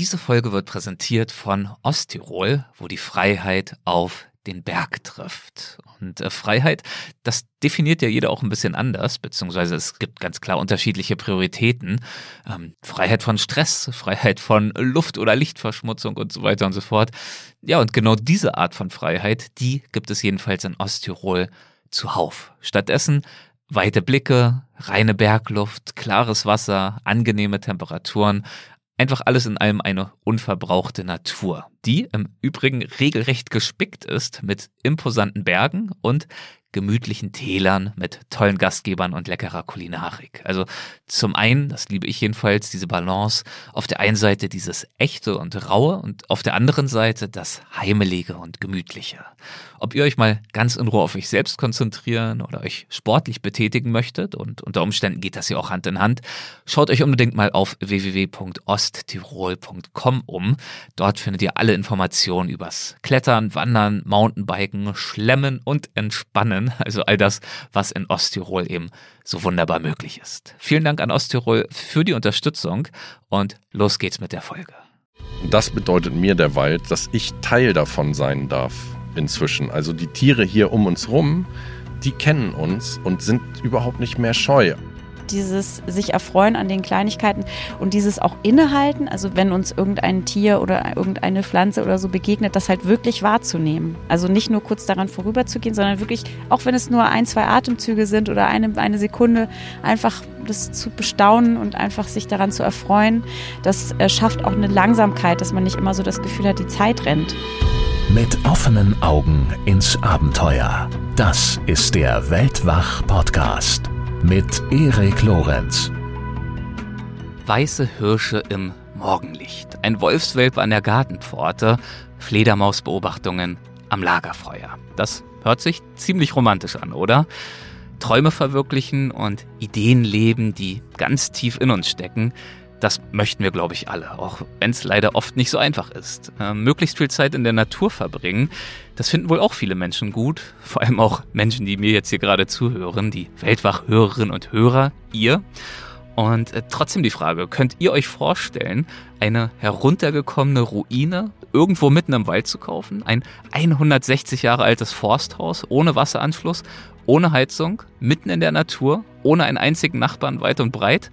Diese Folge wird präsentiert von Osttirol, wo die Freiheit auf den Berg trifft. Und äh, Freiheit, das definiert ja jeder auch ein bisschen anders, beziehungsweise es gibt ganz klar unterschiedliche Prioritäten. Ähm, Freiheit von Stress, Freiheit von Luft- oder Lichtverschmutzung und so weiter und so fort. Ja, und genau diese Art von Freiheit, die gibt es jedenfalls in Osttirol zuhauf. Stattdessen weite Blicke, reine Bergluft, klares Wasser, angenehme Temperaturen, Einfach alles in allem eine unverbrauchte Natur, die im Übrigen regelrecht gespickt ist mit imposanten Bergen und gemütlichen Tälern mit tollen Gastgebern und leckerer Kulinarik. Also zum einen, das liebe ich jedenfalls, diese Balance, auf der einen Seite dieses echte und raue und auf der anderen Seite das heimelige und gemütliche. Ob ihr euch mal ganz in Ruhe auf euch selbst konzentrieren oder euch sportlich betätigen möchtet und unter Umständen geht das ja auch Hand in Hand, schaut euch unbedingt mal auf www.osttirol.com um. Dort findet ihr alle Informationen übers Klettern, Wandern, Mountainbiken, Schlemmen und Entspannen lernen. Also all das, was in Osttirol eben so wunderbar möglich ist. Vielen Dank an Osttirol für die Unterstützung und los geht's mit der Folge. Das bedeutet mir der Wald, dass ich Teil davon sein darf inzwischen. Also die Tiere hier um uns rum, die kennen uns und sind überhaupt nicht mehr scheu dieses sich erfreuen an den Kleinigkeiten und dieses auch innehalten, also wenn uns irgendein Tier oder irgendeine Pflanze oder so begegnet, das halt wirklich wahrzunehmen. Also nicht nur kurz daran vorüberzugehen, sondern wirklich, auch wenn es nur ein, zwei Atemzüge sind oder eine, eine Sekunde, einfach das zu bestaunen und einfach sich daran zu erfreuen. Das äh, schafft auch eine Langsamkeit, dass man nicht immer so das Gefühl hat, die Zeit rennt. Mit offenen Augen ins Abenteuer. Das ist der Weltwach-Podcast mit Erik Lorenz. Weiße Hirsche im Morgenlicht, ein Wolfswelpe an der Gartenpforte, Fledermausbeobachtungen am Lagerfeuer. Das hört sich ziemlich romantisch an, oder? Träume verwirklichen und Ideen leben, die ganz tief in uns stecken, das möchten wir, glaube ich, alle, auch wenn es leider oft nicht so einfach ist. Äh, möglichst viel Zeit in der Natur verbringen, das finden wohl auch viele Menschen gut. Vor allem auch Menschen, die mir jetzt hier gerade zuhören, die Weltwach-Hörerinnen und Hörer, ihr. Und äh, trotzdem die Frage, könnt ihr euch vorstellen, eine heruntergekommene Ruine irgendwo mitten im Wald zu kaufen? Ein 160 Jahre altes Forsthaus ohne Wasseranschluss, ohne Heizung, mitten in der Natur, ohne einen einzigen Nachbarn weit und breit?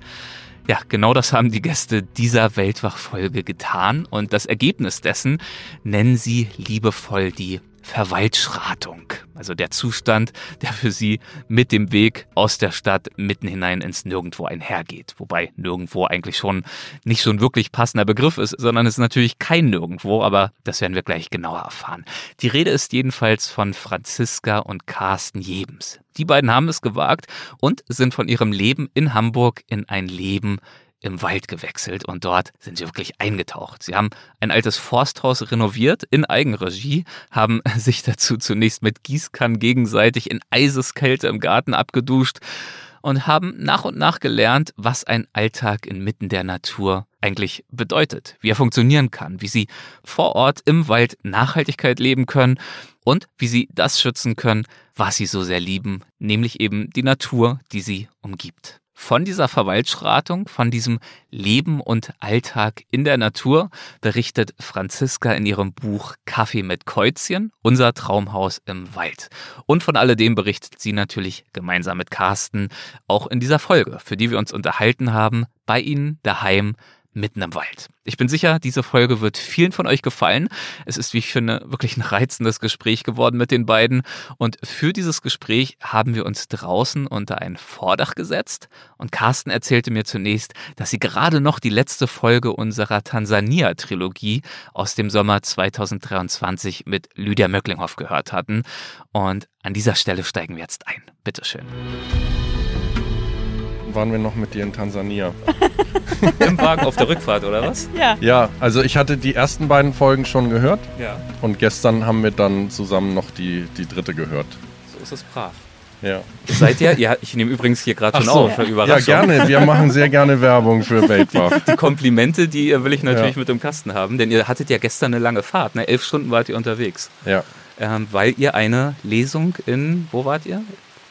Ja, genau das haben die Gäste dieser Weltwachfolge getan. Und das Ergebnis dessen nennen sie liebevoll die Verwaltschratung. Also der Zustand, der für sie mit dem Weg aus der Stadt mitten hinein ins Nirgendwo einhergeht. Wobei Nirgendwo eigentlich schon nicht so ein wirklich passender Begriff ist, sondern es ist natürlich kein Nirgendwo, aber das werden wir gleich genauer erfahren. Die Rede ist jedenfalls von Franziska und Carsten Jebens. Die beiden haben es gewagt und sind von ihrem Leben in Hamburg in ein Leben im Wald gewechselt und dort sind sie wirklich eingetaucht. Sie haben ein altes Forsthaus renoviert in Eigenregie, haben sich dazu zunächst mit Gießkannen gegenseitig in Eiseskälte im Garten abgeduscht und haben nach und nach gelernt, was ein Alltag inmitten der Natur eigentlich bedeutet, wie er funktionieren kann, wie sie vor Ort im Wald Nachhaltigkeit leben können und wie sie das schützen können, was sie so sehr lieben, nämlich eben die Natur, die sie umgibt. Von dieser Verwaltschratung, von diesem Leben und Alltag in der Natur berichtet Franziska in ihrem Buch Kaffee mit Käuzchen, unser Traumhaus im Wald. Und von alledem berichtet sie natürlich gemeinsam mit Carsten auch in dieser Folge, für die wir uns unterhalten haben, bei ihnen daheim mitten im Wald. Ich bin sicher, diese Folge wird vielen von euch gefallen. Es ist, wie ich finde, wirklich ein reizendes Gespräch geworden mit den beiden. Und für dieses Gespräch haben wir uns draußen unter ein Vordach gesetzt. Und Carsten erzählte mir zunächst, dass sie gerade noch die letzte Folge unserer Tansania-Trilogie aus dem Sommer 2023 mit Lydia Möcklinghoff gehört hatten. Und an dieser Stelle steigen wir jetzt ein. Bitteschön. Waren wir noch mit dir in Tansania? Im Wagen auf der Rückfahrt, oder was? Ja. Ja, also ich hatte die ersten beiden Folgen schon gehört. Ja. Und gestern haben wir dann zusammen noch die, die dritte gehört. So ist es brav. Ja. Seid ihr? Ja, ich nehme übrigens hier gerade schon so. auf. Überraschung. Ja, gerne. Wir machen sehr gerne Werbung für Weltwach. Die Komplimente, die will ich natürlich ja. mit dem Kasten haben, denn ihr hattet ja gestern eine lange Fahrt. Ne? Elf Stunden wart ihr unterwegs. Ja. Ähm, weil ihr eine Lesung in, wo wart ihr?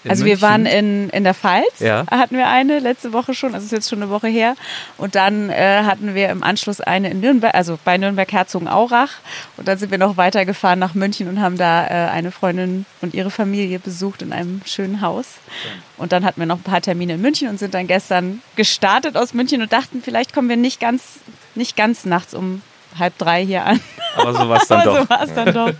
In also wir München? waren in, in der Pfalz, Ja. hatten wir eine letzte Woche schon, also ist jetzt schon eine Woche her. Und dann äh, hatten wir im Anschluss eine in Nürnberg, also bei Nürnberg-Herzogenaurach. Und dann sind wir noch weitergefahren nach München und haben da äh, eine Freundin und ihre Familie besucht in einem schönen Haus. Und dann hatten wir noch ein paar Termine in München und sind dann gestern gestartet aus München und dachten, vielleicht kommen wir nicht ganz, nicht ganz nachts um halb drei hier an. Aber so war es dann doch. so dann doch.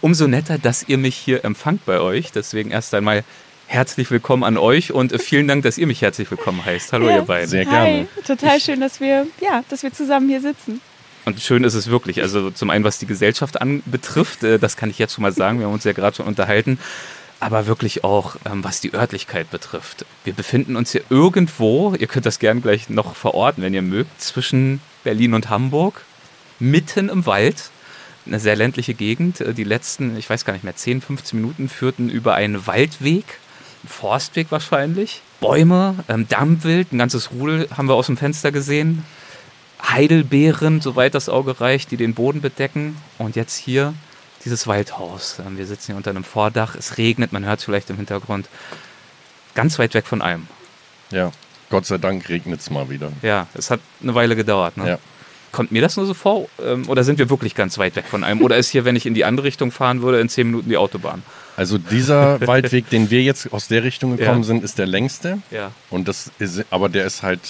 Umso netter, dass ihr mich hier empfangt bei euch. Deswegen erst einmal herzlich willkommen an euch und vielen Dank, dass ihr mich herzlich willkommen heißt. Hallo Ja. ihr beiden. Sehr Hi, gerne. total schön, dass wir, ja, dass wir zusammen hier sitzen. Und schön ist es wirklich. Also zum einen, was die Gesellschaft anbetrifft, äh, das kann ich jetzt schon mal sagen, wir haben uns ja gerade schon unterhalten, aber wirklich auch, ähm, was die Örtlichkeit betrifft. Wir befinden uns hier irgendwo, ihr könnt das gern gleich noch verorten, wenn ihr mögt, zwischen Berlin und Hamburg, mitten im Wald. Eine sehr ländliche Gegend. Äh, Die letzten, ich weiß gar nicht mehr, 10, 15 Minuten führten über einen Waldweg, einen Forstweg wahrscheinlich. Bäume, ähm, Dammwild, ein ganzes Rudel haben wir aus dem Fenster gesehen. Heidelbeeren, soweit das Auge reicht, die den Boden bedecken. Und jetzt hier dieses Waldhaus. Ähm, Wir sitzen hier unter einem Vordach. Es regnet, man hört es vielleicht im Hintergrund. Ganz weit weg von allem. Ja, Gott sei Dank regnet es mal wieder. Ja, es hat eine Weile gedauert. Ne? Ja. Kommt mir das nur so vor? Ähm, Oder sind wir wirklich ganz weit weg von allem? Oder ist hier, wenn ich in die andere Richtung fahren würde, in 10 Minuten die Autobahn? Also dieser Waldweg, den wir jetzt aus der Richtung gekommen Ja. sind, ist der längste. Ja. Und das ist, aber der ist halt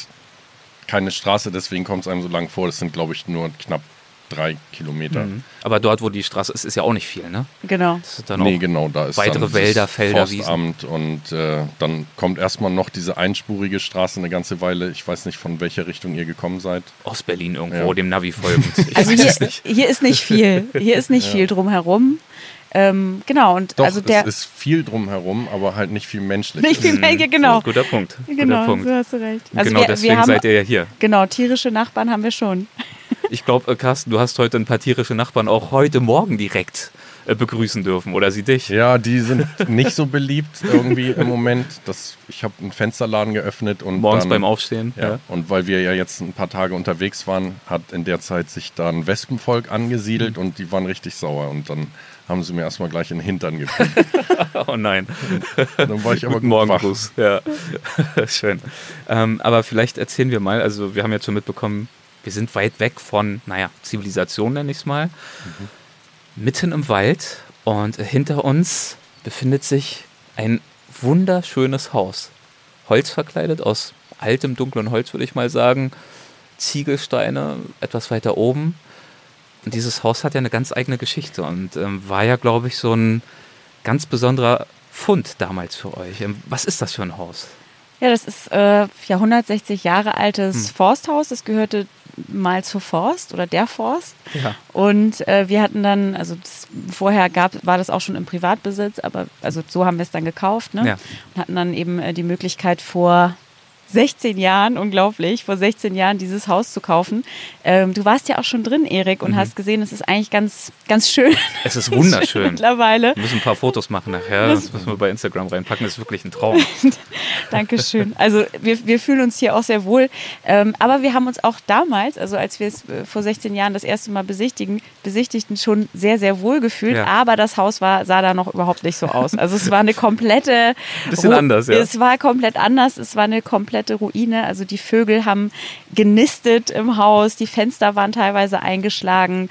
keine Straße, deswegen kommt es einem so lang vor. Das sind, glaube ich, nur knapp drei Kilometer. Mhm. Aber dort, wo die Straße ist, ist ja auch nicht viel, ne? Genau. Das ist dann Nee, auch genau, da ist weitere dann Wälder, das Felder, Wiesen. Forstamt und äh, dann kommt erstmal noch diese einspurige Straße eine ganze Weile. Ich weiß nicht, von welcher Richtung ihr gekommen seid. Ostberlin irgendwo, Ja. dem Navi folgend. Ich Also hier, nicht. hier ist nicht viel. Hier ist nicht viel drumherum. Ähm, genau, und Doch, also der. es ist viel drumherum, aber halt nicht viel menschlich. nicht viel mehr, genau. Guter Punkt. Genau, Guter Punkt. so hast du recht. Also genau wir, deswegen wir haben, seid ihr ja hier. Genau, tierische Nachbarn haben wir schon. Ich glaube, Carsten, du hast heute ein paar tierische Nachbarn auch heute Morgen direkt äh, begrüßen dürfen. Oder sie dich? Ja, die sind nicht so beliebt irgendwie im Moment. Das, ich habe einen Fensterladen geöffnet und Morgens dann, beim Aufstehen. Ja. Und weil wir ja jetzt ein paar Tage unterwegs waren, hat in der Zeit sich da ein Wespenvolk angesiedelt Mhm. und die waren richtig sauer. Und dann haben sie mir erstmal gleich in den Hintern gepickt. Oh nein. Dann war ich aber Guten gut Morgen, wach. Ja, schön. Ähm, aber vielleicht erzählen wir mal, also wir haben jetzt schon mitbekommen, wir sind weit weg von, naja, Zivilisation nenne ich es mal. Mitten im Wald und hinter uns befindet sich ein wunderschönes Haus. Holz verkleidet, aus altem, dunklen Holz würde ich mal sagen. Ziegelsteine etwas weiter oben. Und dieses Haus hat ja eine ganz eigene Geschichte und ähm, war ja, glaube ich, so ein ganz besonderer Fund damals für euch. Ähm, Was ist das für ein Haus? Ja, das ist äh, ja 160 Jahre altes Hm. Forsthaus. Das gehörte mal zur Forst oder der Forst. Ja. Und äh, wir hatten dann, also das, vorher gab, war das auch schon im Privatbesitz, aber also so haben wir es dann gekauft, ne? Ja. Und hatten dann eben äh, die Möglichkeit vor 16 Jahren, unglaublich, vor 16 Jahren dieses Haus zu kaufen. Ähm, du warst ja auch schon drin, Erik, und hast gesehen, es ist eigentlich ganz, ganz schön. Es ist wunderschön. Mittlerweile. Wir müssen ein paar Fotos machen nachher. Das- Das müssen wir bei Instagram reinpacken. Das ist wirklich ein Traum. Dankeschön. Also wir, wir fühlen uns hier auch sehr wohl. Ähm, aber wir haben uns auch damals, also als wir es äh, vor 16 Jahren das erste Mal besichtigen, besichtigten, schon sehr, sehr wohl gefühlt. Ja. Aber das Haus war, sah da noch überhaupt nicht so aus. Also es war eine komplette... Bisschen anders, ja. Es war komplett anders. Es war eine komplette Ruine. Also die Vögel haben genistet im Haus. Die Fenster waren teilweise eingeschlagen.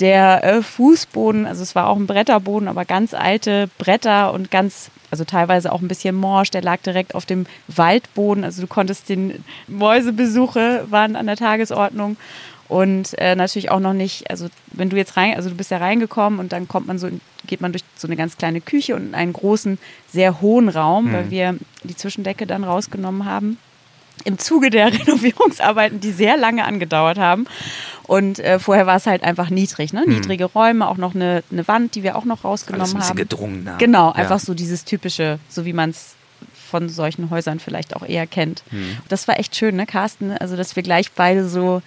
Der äh, Fußboden, also es war auch ein Bretterboden, aber ganz alte Bretter und ganz, also teilweise auch ein bisschen morsch, der lag direkt auf dem Waldboden. Also du konntest den Mäusebesuche waren an der Tagesordnung. Und äh, natürlich auch noch nicht, also wenn du jetzt rein, also du bist ja reingekommen und dann kommt man so, geht man durch so eine ganz kleine Küche und in einen großen, sehr hohen Raum, weil wir die Zwischendecke dann rausgenommen haben im Zuge der Renovierungsarbeiten, die sehr lange angedauert haben. Und äh, vorher war es halt einfach niedrig, ne? Niedrige Räume, auch noch eine, eine Wand, die wir auch noch Alles rausgenommen ein bisschen haben. gedrungener. Genau, Ja. einfach so dieses typische, so wie man es von solchen Häusern vielleicht auch eher kennt. Hm. Das war echt schön, ne, Carsten? Also, dass wir gleich beide so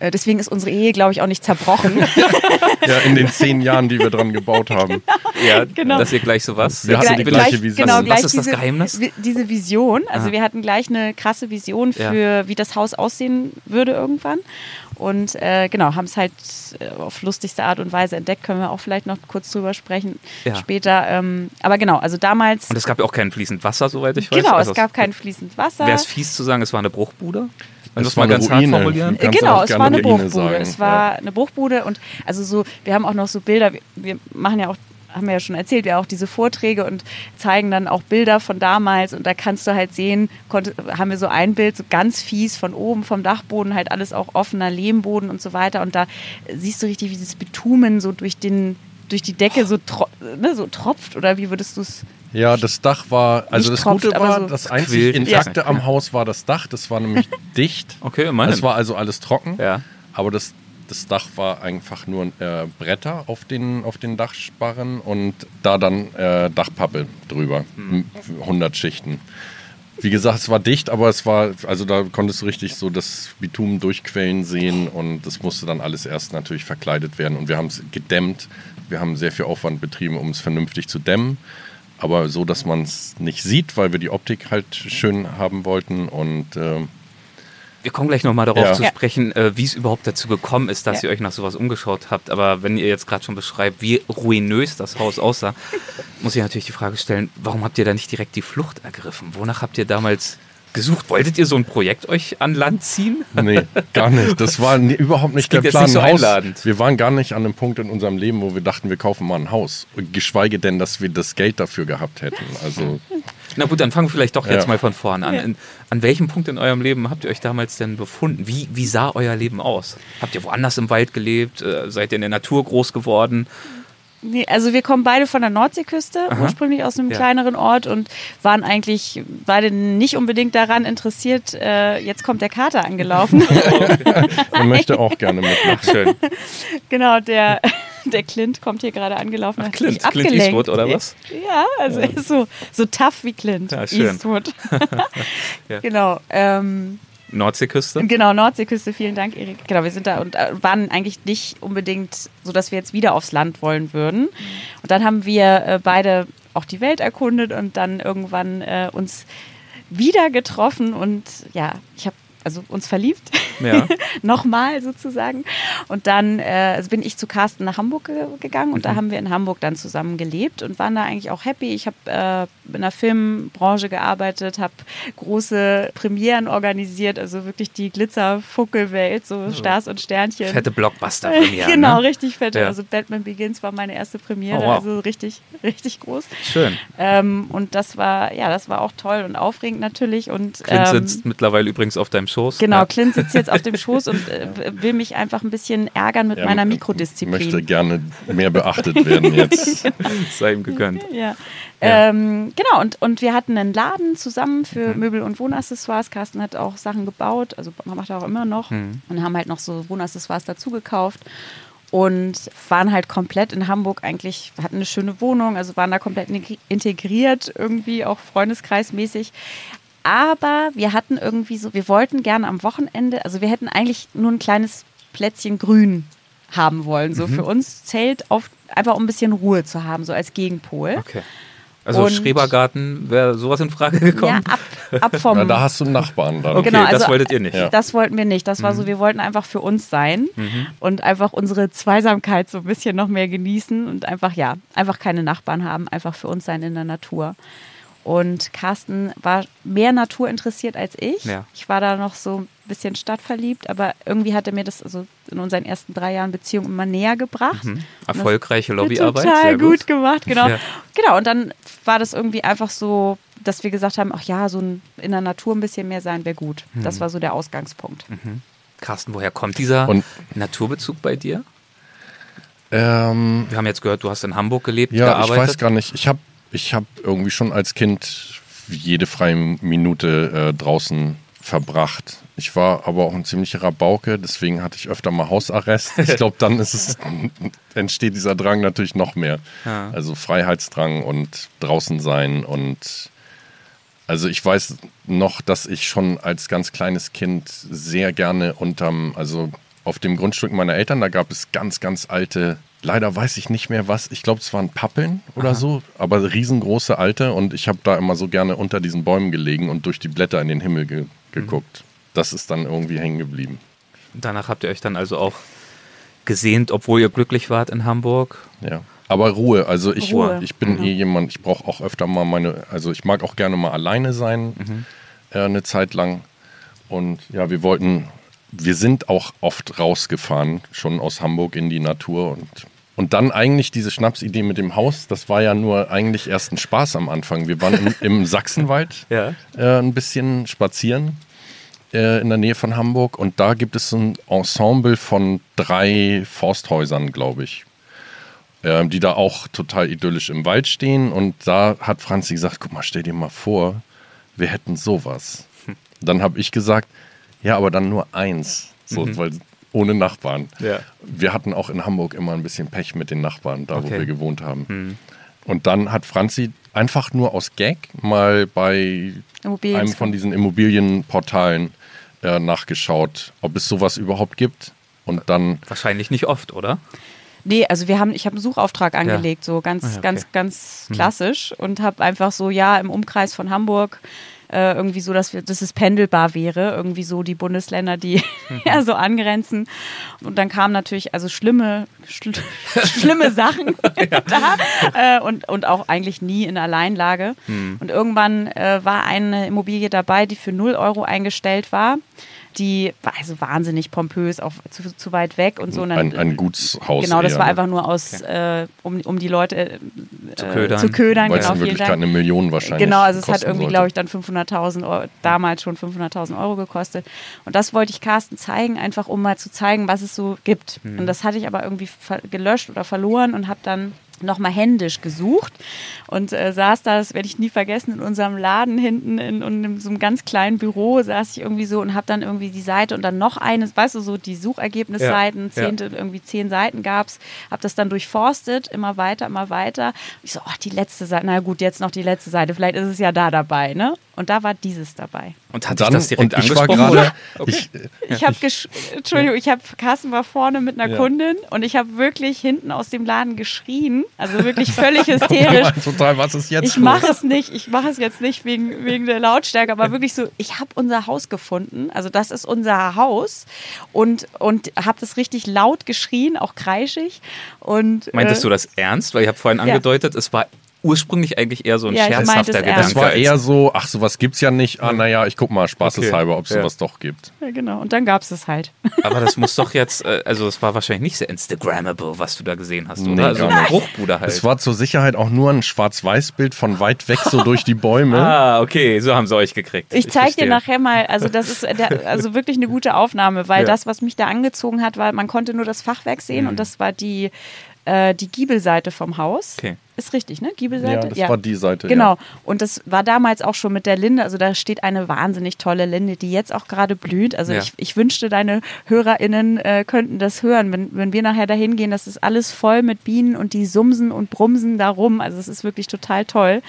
deswegen ist unsere Ehe, glaube ich, auch nicht zerbrochen. ja, in den zehn Jahren, die wir dran gebaut haben. Ja, genau. dass ihr gleich so was. Wir hatten die gleiche Vision. Genau, was ist diese, das Geheimnis? Diese Vision. Also Aha. wir hatten gleich eine krasse Vision für, ja. wie das Haus aussehen würde irgendwann. Und äh, genau, haben es halt äh, auf lustigste Art und Weise entdeckt. Können wir auch vielleicht noch kurz drüber sprechen ja. später. Ähm, aber genau, also damals. Und es gab ja auch kein fließend Wasser, soweit ich weiß. Genau, also es gab kein fließend Wasser. Wäre es fies zu sagen, es war eine Bruchbude? Wenn das mal ganz Ruine. hart formulieren. Genau, es war eine Bruchbude. Sagen. Es war ja. eine Bruchbude und also so, wir haben auch noch so Bilder, wir machen ja auch haben wir ja schon erzählt, wir auch diese Vorträge und zeigen dann auch Bilder von damals und da kannst du halt sehen, konnte, haben wir so ein Bild, so ganz fies von oben vom Dachboden, halt alles auch offener Lehmboden und so weiter und da siehst du richtig, wie dieses Bitumen so durch den durch die Decke so, tro ne, so tropft oder wie würdest du es ja, das Dach war, also Nicht das tropft, Gute war, so das einzige Intakte ja. am Haus war das Dach. Das war nämlich dicht. Okay, immerhin. Es war also alles trocken. Ja. Aber das, das Dach war einfach nur äh, Bretter auf den, auf den Dachsparren und da dann äh, Dachpappe drüber. Hm. 100 Schichten. Wie gesagt, es war dicht, aber es war, also da konntest du richtig so das Bitumen durchquellen sehen und das musste dann alles erst natürlich verkleidet werden und wir haben es gedämmt. Wir haben sehr viel Aufwand betrieben, um es vernünftig zu dämmen aber so, dass man es nicht sieht, weil wir die Optik halt schön haben wollten und äh, wir kommen gleich nochmal darauf ja. zu sprechen, äh, wie es überhaupt dazu gekommen ist, dass ja. ihr euch nach sowas umgeschaut habt. Aber wenn ihr jetzt gerade schon beschreibt, wie ruinös das Haus aussah, muss ich natürlich die Frage stellen, warum habt ihr da nicht direkt die Flucht ergriffen? Wonach habt ihr damals gesucht? Wolltet ihr so ein Projekt euch an Land ziehen? Nee, gar nicht. Das war nie, überhaupt nicht der Plan. Nicht so einladend. Wir waren gar nicht an einem Punkt in unserem Leben, wo wir dachten, wir kaufen mal ein Haus. Geschweige denn, dass wir das Geld dafür gehabt hätten. Also na gut, dann fangen wir vielleicht doch jetzt ja. mal von vorne an. In, an welchem Punkt in eurem Leben habt ihr euch damals denn befunden? Wie, wie sah euer Leben aus? Habt ihr woanders im Wald gelebt? Äh, seid ihr in der Natur groß geworden? Nee, also wir kommen beide von der Nordseeküste, Aha. ursprünglich aus einem ja. kleineren Ort und waren eigentlich beide nicht unbedingt daran interessiert, äh, jetzt kommt der Kater angelaufen. Er möchte auch gerne mitmachen. Schön. Genau, der, der Clint kommt hier gerade angelaufen. Ach, Clint, Clint Eastwood oder was? Ja, also ja. er ist so, so tough wie Clint ja, Eastwood. Genau. Ähm, Nordseeküste? Genau, Nordseeküste, vielen Dank, Erik. Genau, wir sind da und äh, waren eigentlich nicht unbedingt so, dass wir jetzt wieder aufs Land wollen würden. Und dann haben wir äh, beide auch die Welt erkundet und dann irgendwann äh, uns wieder getroffen und ja, ich habe also uns verliebt. Ja. Nochmal sozusagen. Und dann äh, also bin ich zu Carsten nach Hamburg ge gegangen und mhm. da haben wir in Hamburg dann zusammen gelebt und waren da eigentlich auch happy. Ich habe äh, in der Filmbranche gearbeitet, habe große Premieren organisiert, also wirklich die Glitzerfuckelwelt, so also Stars und Sternchen. Fette Blockbuster-Premiere. genau, ne? richtig fette. Ja. Also Batman Begins war meine erste Premiere, oh, wow. also richtig, richtig groß. Schön. Ähm, und das war, ja, das war auch toll und aufregend natürlich. Und, Clint ähm, sitzt mittlerweile übrigens auf deinem Schoß. Genau, ja. Clint sitzt jetzt auf dem Schoß und äh, will mich einfach ein bisschen ärgern mit ja, meiner Mikrodisziplin. Möchte gerne mehr beachtet werden jetzt. Sei ihm gegönnt. Ja. Ja. Ähm, genau, und, und wir hatten einen Laden zusammen für mhm. Möbel- und Wohnaccessoires. Carsten hat auch Sachen gebaut, also man macht er auch immer noch. Mhm. Und haben halt noch so Wohnaccessoires dazu gekauft und waren halt komplett in Hamburg eigentlich, hatten eine schöne Wohnung, also waren da komplett integriert, irgendwie auch freundeskreismäßig. Aber wir hatten irgendwie so, wir wollten gerne am Wochenende, also wir hätten eigentlich nur ein kleines Plätzchen grün haben wollen, so mhm. für uns Zelt auf, einfach um ein bisschen Ruhe zu haben, so als Gegenpol. Okay. Also und Schrebergarten wäre sowas in Frage gekommen? Ja, ab, ab vom. Na, da hast du einen Nachbarn dann. Okay, genau, also, das wolltet ihr nicht. Ja. Das wollten wir nicht. Das war mhm. so, wir wollten einfach für uns sein mhm. und einfach unsere Zweisamkeit so ein bisschen noch mehr genießen und einfach, ja, einfach keine Nachbarn haben, einfach für uns sein in der Natur. Und Carsten war mehr Natur interessiert als ich. Ja. Ich war da noch so ein bisschen stadtverliebt, aber irgendwie hat er mir das also in unseren ersten drei Jahren Beziehung immer näher gebracht. Mhm. Erfolgreiche Lobbyarbeit. Total gut. gut. gemacht, genau. Ja. Genau, und dann war das irgendwie einfach so, dass wir gesagt haben, ach ja, so ein, in der Natur ein bisschen mehr sein wäre gut. Mhm. Das war so der Ausgangspunkt. Mhm. Carsten, woher kommt dieser und Naturbezug bei dir? Ähm, wir haben jetzt gehört, du hast in Hamburg gelebt, ja, gearbeitet. ich weiß gar nicht. Ich habe ich habe irgendwie schon als Kind jede freie Minute äh, draußen verbracht. Ich war aber auch ein ziemlicher Rabauke, deswegen hatte ich öfter mal Hausarrest. Ich glaube, dann ist es, entsteht dieser Drang natürlich noch mehr. Ja. Also Freiheitsdrang und draußen sein und also ich weiß noch, dass ich schon als ganz kleines Kind sehr gerne unterm, also auf dem Grundstück meiner Eltern, da gab es ganz, ganz alte, leider weiß ich nicht mehr was, ich glaube, es waren Pappeln oder so, aber riesengroße alte und ich habe da immer so gerne unter diesen Bäumen gelegen und durch die Blätter in den Himmel ge geguckt. Das ist dann irgendwie hängen geblieben. Danach habt ihr euch dann also auch gesehnt, obwohl ihr glücklich wart in Hamburg. Ja. Aber Ruhe, also ich, Ruhe. ich bin Mhm. eh jemand, ich brauche auch öfter mal meine, also ich mag auch gerne mal alleine sein, äh, eine Zeit lang. Und ja, wir wollten, wir sind auch oft rausgefahren, schon aus Hamburg in die Natur und und dann eigentlich diese Schnapsidee mit dem Haus, das war ja nur eigentlich erst ein Spaß am Anfang. Wir waren im, im Sachsenwald Ja. äh, ein bisschen spazieren äh, in der Nähe von Hamburg und da gibt es so ein Ensemble von drei Forsthäusern, glaube ich, äh, die da auch total idyllisch im Wald stehen und da hat Franzi gesagt, guck mal, stell dir mal vor, wir hätten sowas. Dann habe ich gesagt, ja, aber dann nur eins, so, weil ohne Nachbarn. Ja. Wir hatten auch in Hamburg immer ein bisschen Pech mit den Nachbarn, da wo Okay. wir gewohnt haben. Und dann hat Franzi einfach nur aus Gag mal bei Immobilien- einem von diesen Immobilienportalen äh, nachgeschaut, ob es sowas überhaupt gibt. Und dann, Wahrscheinlich nicht oft, oder? Nee, also wir haben, ich habe einen Suchauftrag angelegt, so ganz, Ah ja, okay. ganz, ganz klassisch und habe einfach so, ja, im Umkreis von Hamburg äh, irgendwie so, dass wir, dass es pendelbar wäre, irgendwie so die Bundesländer, die ja so angrenzen. Und dann kamen natürlich also schlimme, schl schlimme Sachen da äh, und, und auch eigentlich nie in Alleinlage. Und irgendwann äh, war eine Immobilie dabei, die für 0 Euro eingestellt war. Die war also wahnsinnig pompös, auch zu, zu weit weg und so. Und dann- ein, ein Gutshaus. Genau, das eher, war ne? einfach nur aus, äh, um, um die Leute äh, Zu ködern. zu ködern. Weil es Genau, in vielen Wirklichkeit eine Million wahrscheinlich Genau, also es hat irgendwie, glaube ich, dann 500.000 Euro, damals schon 500.000 Euro gekostet. Und das wollte ich Carsten zeigen, einfach um mal zu zeigen, was es so gibt. Hm. Und das hatte ich aber irgendwie gelöscht oder verloren und habe dann nochmal händisch gesucht und äh, saß da, das werde ich nie vergessen, in unserem Laden hinten in, in, so einem ganz kleinen Büro saß ich irgendwie so und habe dann irgendwie die Seite und dann noch eines, weißt du, so die Suchergebnisseiten, Ja, ja. zehnte, irgendwie zehn Seiten gab's, habe das dann durchforstet, immer weiter, immer weiter. Ich so, ach, die letzte Seite, na gut, jetzt noch die letzte Seite, vielleicht ist es ja da dabei, ne? Und da war dieses dabei. Und hat Dann, das direkt und ich war angesprochen? gerade, oder? ich, Ich habe, Entschuldigung, ich habe, Carsten war vorne mit einer Ja. Kundin und ich habe wirklich hinten aus dem Laden geschrien, also wirklich völlig hysterisch. total, was ist jetzt Ich mache es nicht, ich mache es jetzt nicht wegen, wegen der Lautstärke, aber wirklich so, ich habe unser Haus gefunden, also das ist unser Haus und, und habe das richtig laut geschrien, auch kreischig. Und, Meintest äh, du das ernst? Weil ich habe vorhin Ja. angedeutet, es war ursprünglich eigentlich eher so ein Ja, ich scherzhafter Gedanke. ernst. Das war eher so, ach, sowas gibt's ja nicht. Ah, naja, ich guck mal spaßeshalber, ob es Okay. sowas doch gibt. Ja, genau, und dann gab es es halt. Aber das muss doch jetzt, äh, also es war wahrscheinlich nicht sehr Instagrammable, was du da gesehen hast, Nee, oder? Also gar eine nicht. Bruchbude halt. Es war zur Sicherheit auch nur ein Schwarz-Weiß-Bild von weit weg, so durch die Bäume. ah, okay, so haben sie euch gekriegt. Ich zeige dir verstehe. nachher mal, also das ist der, also wirklich eine gute Aufnahme, weil Ja. das, was mich da angezogen hat, war, man konnte nur das Fachwerk sehen Mhm. und das war die, äh, die Giebelseite vom Haus. Okay. Ist richtig, ne? Ja, Giebelseite? das war die Seite. Genau. Und das war damals auch schon mit der Linde. Also da steht eine wahnsinnig tolle Linde, die jetzt auch gerade blüht. Also Ja. ich, ich wünschte, deine HörerInnen äh, könnten das hören. Wenn, wenn wir nachher dahin gehen, das ist alles voll mit Bienen und die sumsen und brumsen darum. Also es ist wirklich total toll.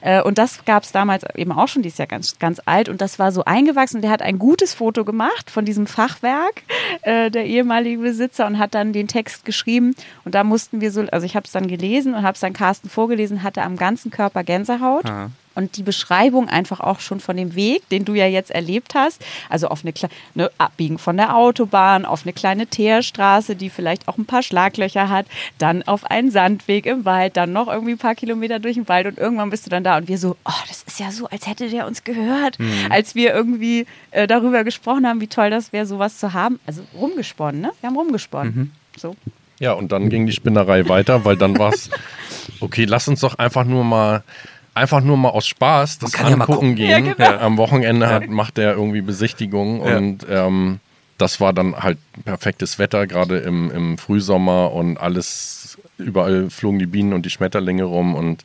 Äh, und das gab es damals eben auch schon, die ist ja ganz, ganz alt. Und das war so eingewachsen. Der hat ein gutes Foto gemacht von diesem Fachwerk, äh, der ehemalige Besitzer, und hat dann den Text geschrieben. Und da mussten wir so, also ich habe es dann gelesen und habe es dann Carsten vorgelesen, hatte am ganzen Körper Gänsehaut. Ah. Und die Beschreibung einfach auch schon von dem Weg, den du ja jetzt erlebt hast, also auf eine kleine Abbiegen von der Autobahn, auf eine kleine Teerstraße, die vielleicht auch ein paar Schlaglöcher hat, dann auf einen Sandweg im Wald, dann noch irgendwie ein paar Kilometer durch den Wald und irgendwann bist du dann da und wir so, oh, das ist ja so, als hätte der uns gehört, als wir irgendwie äh, darüber gesprochen haben, wie toll das wäre, sowas zu haben. Also rumgesponnen, ne? Wir haben rumgesponnen. So. Ja, und dann ging die Spinnerei weiter, weil dann war es, okay, lass uns doch einfach nur mal, einfach nur mal aus Spaß das kann ja angucken gucken. gehen. Ja, genau. Am Wochenende hat, macht er irgendwie Besichtigungen Ja. und ähm, das war dann halt perfektes Wetter, gerade im, im Frühsommer und alles, überall flogen die Bienen und die Schmetterlinge rum und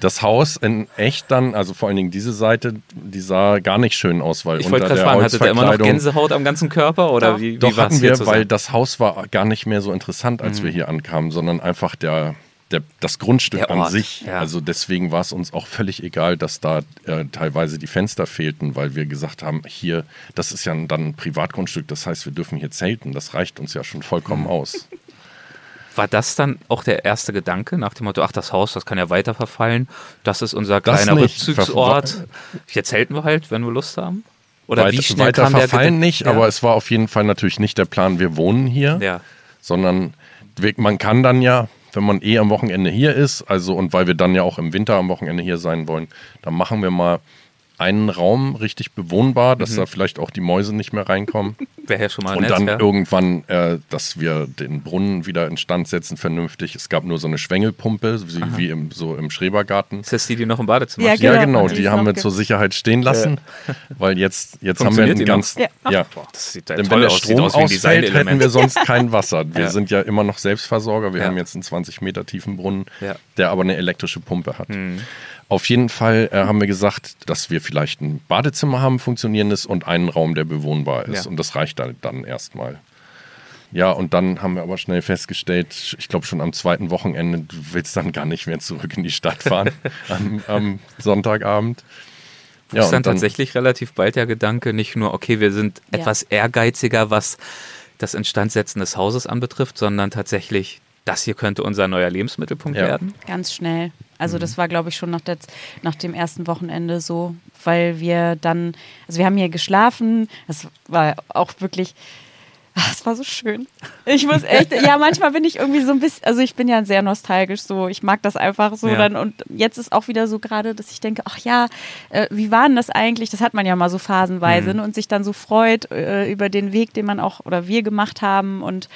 das Haus in echt dann, also vor allen Dingen diese Seite, die sah gar nicht schön aus, weil Ich unter wollte gerade der fragen, hattet ihr immer noch Gänsehaut am ganzen Körper oder wie, wie doch hatten wir, weil das Haus war gar nicht mehr so interessant, als wir hier ankamen, sondern einfach der, der, das Grundstück Der an sich. ja. Also deswegen war es uns auch völlig egal, dass da äh, teilweise die Fenster fehlten, weil wir gesagt haben, hier, das ist ja dann ein Privatgrundstück, das heißt, wir dürfen hier zelten. Das reicht uns ja schon vollkommen Mhm. aus. War das dann auch der erste Gedanke nach dem Motto, ach, das Haus, das kann ja weiter verfallen, das ist unser Das kleiner nicht. Rückzugsort. Hier zelten wir halt, wenn wir Lust haben? Oder Weit- wie schnell weiter kam verfallen nicht, ja. aber es war auf jeden Fall natürlich nicht der Plan, wir wohnen hier, Ja. sondern man kann dann ja, wenn man eh am Wochenende hier ist, also und weil wir dann ja auch im Winter am Wochenende hier sein wollen, dann machen wir mal einen Raum richtig bewohnbar, dass da vielleicht auch die Mäuse nicht mehr reinkommen. Wäre ja schon mal Und nett, dann ja. irgendwann, äh, dass wir den Brunnen wieder instand setzen, vernünftig. Es gab nur so eine Schwengelpumpe, wie, wie im, so im Schrebergarten. Ist das die, die noch im Badezimmer Ja, steht? Ja, Genau, genau, die haben wir zur Sicherheit stehen lassen, weil jetzt, jetzt haben wir Funktioniert einen die noch? ganz. Ja. Ja. Boah, das sieht ja Denn toll wenn der aus. Strom aus ausfällt, hätten wir sonst kein Wasser. Wir Ja. sind ja immer noch Selbstversorger. Wir Ja. haben jetzt einen 20 Meter tiefen Brunnen, Ja. der aber eine elektrische Pumpe hat. Mhm. Auf jeden Fall äh, haben wir gesagt, dass wir vielleicht ein Badezimmer haben, funktionierendes und einen Raum, der bewohnbar ist. Ja. Und das reicht dann, dann erstmal. Ja, und dann haben wir aber schnell festgestellt, ich glaube schon am zweiten Wochenende, du willst dann gar nicht mehr zurück in die Stadt fahren am, am Sonntagabend. Ja, ist dann und dann- tatsächlich relativ bald der Gedanke, nicht nur, okay, wir sind Ja. etwas ehrgeiziger, was das Instandsetzen des Hauses anbetrifft, sondern tatsächlich, das hier könnte unser neuer Lebensmittelpunkt Ja. werden. Ganz schnell. Also Mhm. das war, glaube ich, schon nach, der, nach dem ersten Wochenende so, weil wir dann, also wir haben hier geschlafen. Das war auch wirklich, ach, es war so schön. Ich muss echt, ja, manchmal bin ich irgendwie so ein bisschen, also ich bin ja sehr nostalgisch so, ich mag das einfach so Ja. dann und jetzt ist auch wieder so gerade, dass ich denke, ach ja, äh, wie war denn das eigentlich? Das hat man ja mal so phasenweise ne? und sich dann so freut äh, über den Weg, den man auch oder wir gemacht haben und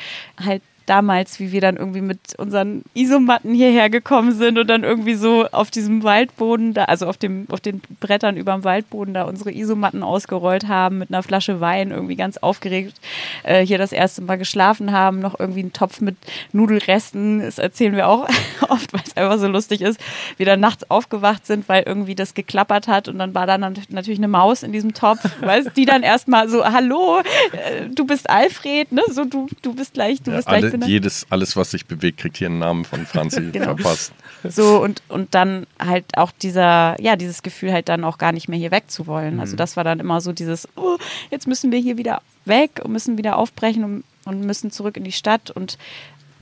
halt damals, wie wir dann irgendwie mit unseren Isomatten hierher gekommen sind und dann irgendwie so auf diesem Waldboden da, also auf dem, auf den Brettern über dem Waldboden da unsere Isomatten ausgerollt haben, mit einer Flasche Wein, irgendwie ganz aufgeregt äh, hier das erste Mal geschlafen haben, noch irgendwie einen Topf mit Nudelresten, das erzählen wir auch oft, weil es einfach so lustig ist, wir dann nachts aufgewacht sind, weil irgendwie das geklappert hat und dann war da nat- natürlich eine Maus in diesem Topf, weißt, die dann erstmal so, hallo, äh, du bist Alfred, ne, so du, du bist gleich, du Ja, bist gleich benannt. jedes, alles, was sich bewegt, kriegt hier einen Namen von Franzi Genau. verpasst. So und, und dann halt auch dieser, ja, dieses Gefühl halt dann auch gar nicht mehr hier weg zu wollen. Also das war dann immer so dieses, oh, jetzt müssen wir hier wieder weg und müssen wieder aufbrechen und, und müssen zurück in die Stadt und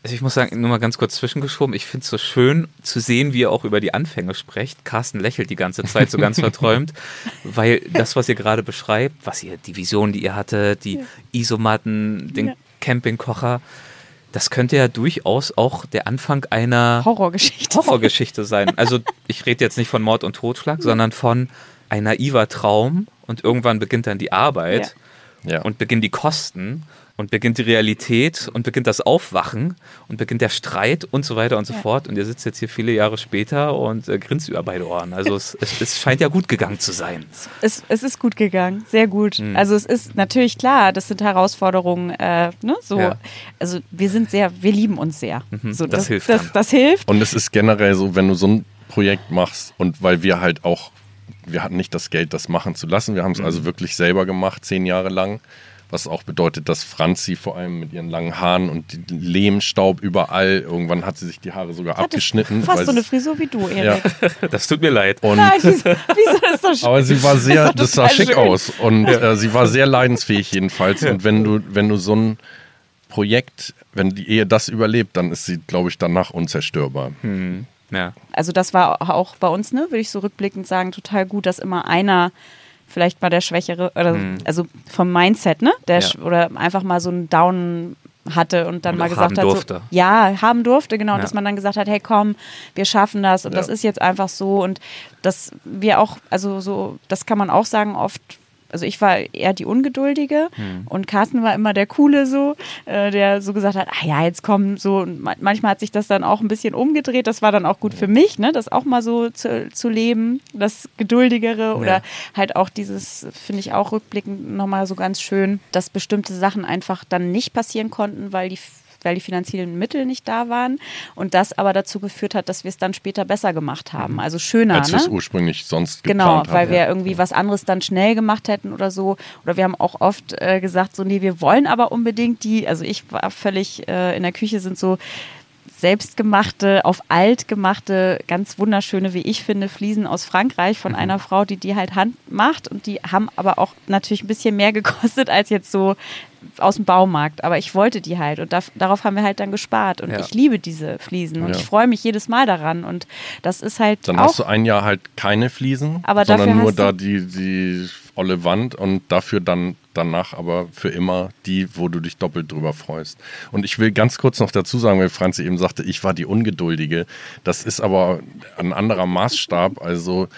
Also ich muss sagen, nur mal ganz kurz zwischengeschoben, ich finde es so schön zu sehen, wie ihr auch über die Anfänge sprecht. Carsten lächelt die ganze Zeit so ganz verträumt, weil das, was ihr gerade beschreibt, was ihr, die Vision, die ihr hattet, die Isomatten, den Ja. Campingkocher, das könnte ja durchaus auch der Anfang einer Horrorgeschichte. Horrorgeschichte sein. Also ich rede jetzt nicht von Mord und Totschlag, sondern von ein naiver Traum und irgendwann beginnt dann die Arbeit Ja. und beginnen die Kosten und beginnt die Realität und beginnt das Aufwachen und beginnt der Streit und so weiter und so Ja. fort. Und ihr sitzt jetzt hier viele Jahre später und äh, grinst über beide Ohren. Also es, es, es scheint ja gut gegangen zu sein. Es, es ist gut gegangen, sehr gut. Mhm. Also es ist natürlich klar, das sind Herausforderungen, äh, ne, so, Ja. also wir sind sehr, wir lieben uns sehr. Mhm, so, das hilft Das, das hilft. Und es ist generell so, wenn du so ein Projekt machst und weil wir halt auch, wir hatten nicht das Geld, das machen zu lassen. Wir haben es Mhm. also wirklich selber gemacht, zehn Jahre lang. Was auch bedeutet, dass Franzi vor allem mit ihren langen Haaren und Lehmstaub überall, irgendwann hat sie sich die Haare sogar Hatte abgeschnitten. Fast weil so eine Frisur wie du, ja, Erik. Das tut mir leid. und Nein, wieso, wieso ist das schön? Aber sie war sehr, Das sah schick schön. aus und äh, sie war sehr leidensfähig jedenfalls. Und wenn du, wenn du so ein Projekt, wenn die Ehe das überlebt, dann ist sie, glaube ich, danach unzerstörbar. Hm, ja. Also das war auch bei uns, ne, würde ich so rückblickend sagen, total gut, dass immer einer vielleicht mal der Schwächere, oder also vom Mindset, ne? Der Ja. oder einfach mal so einen Down hatte und dann Und mal gesagt haben hat, durfte. so, ja, haben durfte, genau, Ja. dass man dann gesagt hat, hey komm, wir schaffen das und Ja. das ist jetzt einfach so und dass wir auch, also so, das kann man auch sagen, oft also ich war eher die Ungeduldige Hm. und Carsten war immer der Coole so, äh, der so gesagt hat, ah ja, jetzt komm so. Und ma- manchmal hat sich das dann auch ein bisschen umgedreht. Das war dann auch gut für mich, ne, das auch mal so zu, zu leben, das Geduldigere oder Ja. halt auch dieses, finde ich auch rückblickend nochmal so ganz schön, dass bestimmte Sachen einfach dann nicht passieren konnten, weil die weil die finanziellen Mittel nicht da waren und das aber dazu geführt hat, dass wir es dann später besser gemacht haben. Also schöner, Als wir es ne? ursprünglich sonst Genau, geplant weil haben. wir irgendwie was anderes dann schnell gemacht hätten oder so. Oder wir haben auch oft äh, gesagt, so, nee, wir wollen aber unbedingt die, also ich war völlig äh, in der Küche, sind so selbstgemachte, auf alt gemachte, ganz wunderschöne, wie ich finde, Fliesen aus Frankreich von mhm. einer Frau, die die halt Hand macht. Und die haben aber auch natürlich ein bisschen mehr gekostet als jetzt so aus dem Baumarkt. Aber ich wollte die halt und da, darauf haben wir halt dann gespart. Und ja. ich liebe diese Fliesen und ja. ich freue mich jedes Mal daran. Und das ist halt. Dann auch, hast du ein Jahr halt keine Fliesen, aber sondern nur da die, die olle Wand und dafür dann danach aber für immer die, wo du dich doppelt drüber freust. Und ich will ganz kurz noch dazu sagen, weil Franzi eben sagte, ich war die Ungeduldige. Das ist aber ein anderer Maßstab. Also,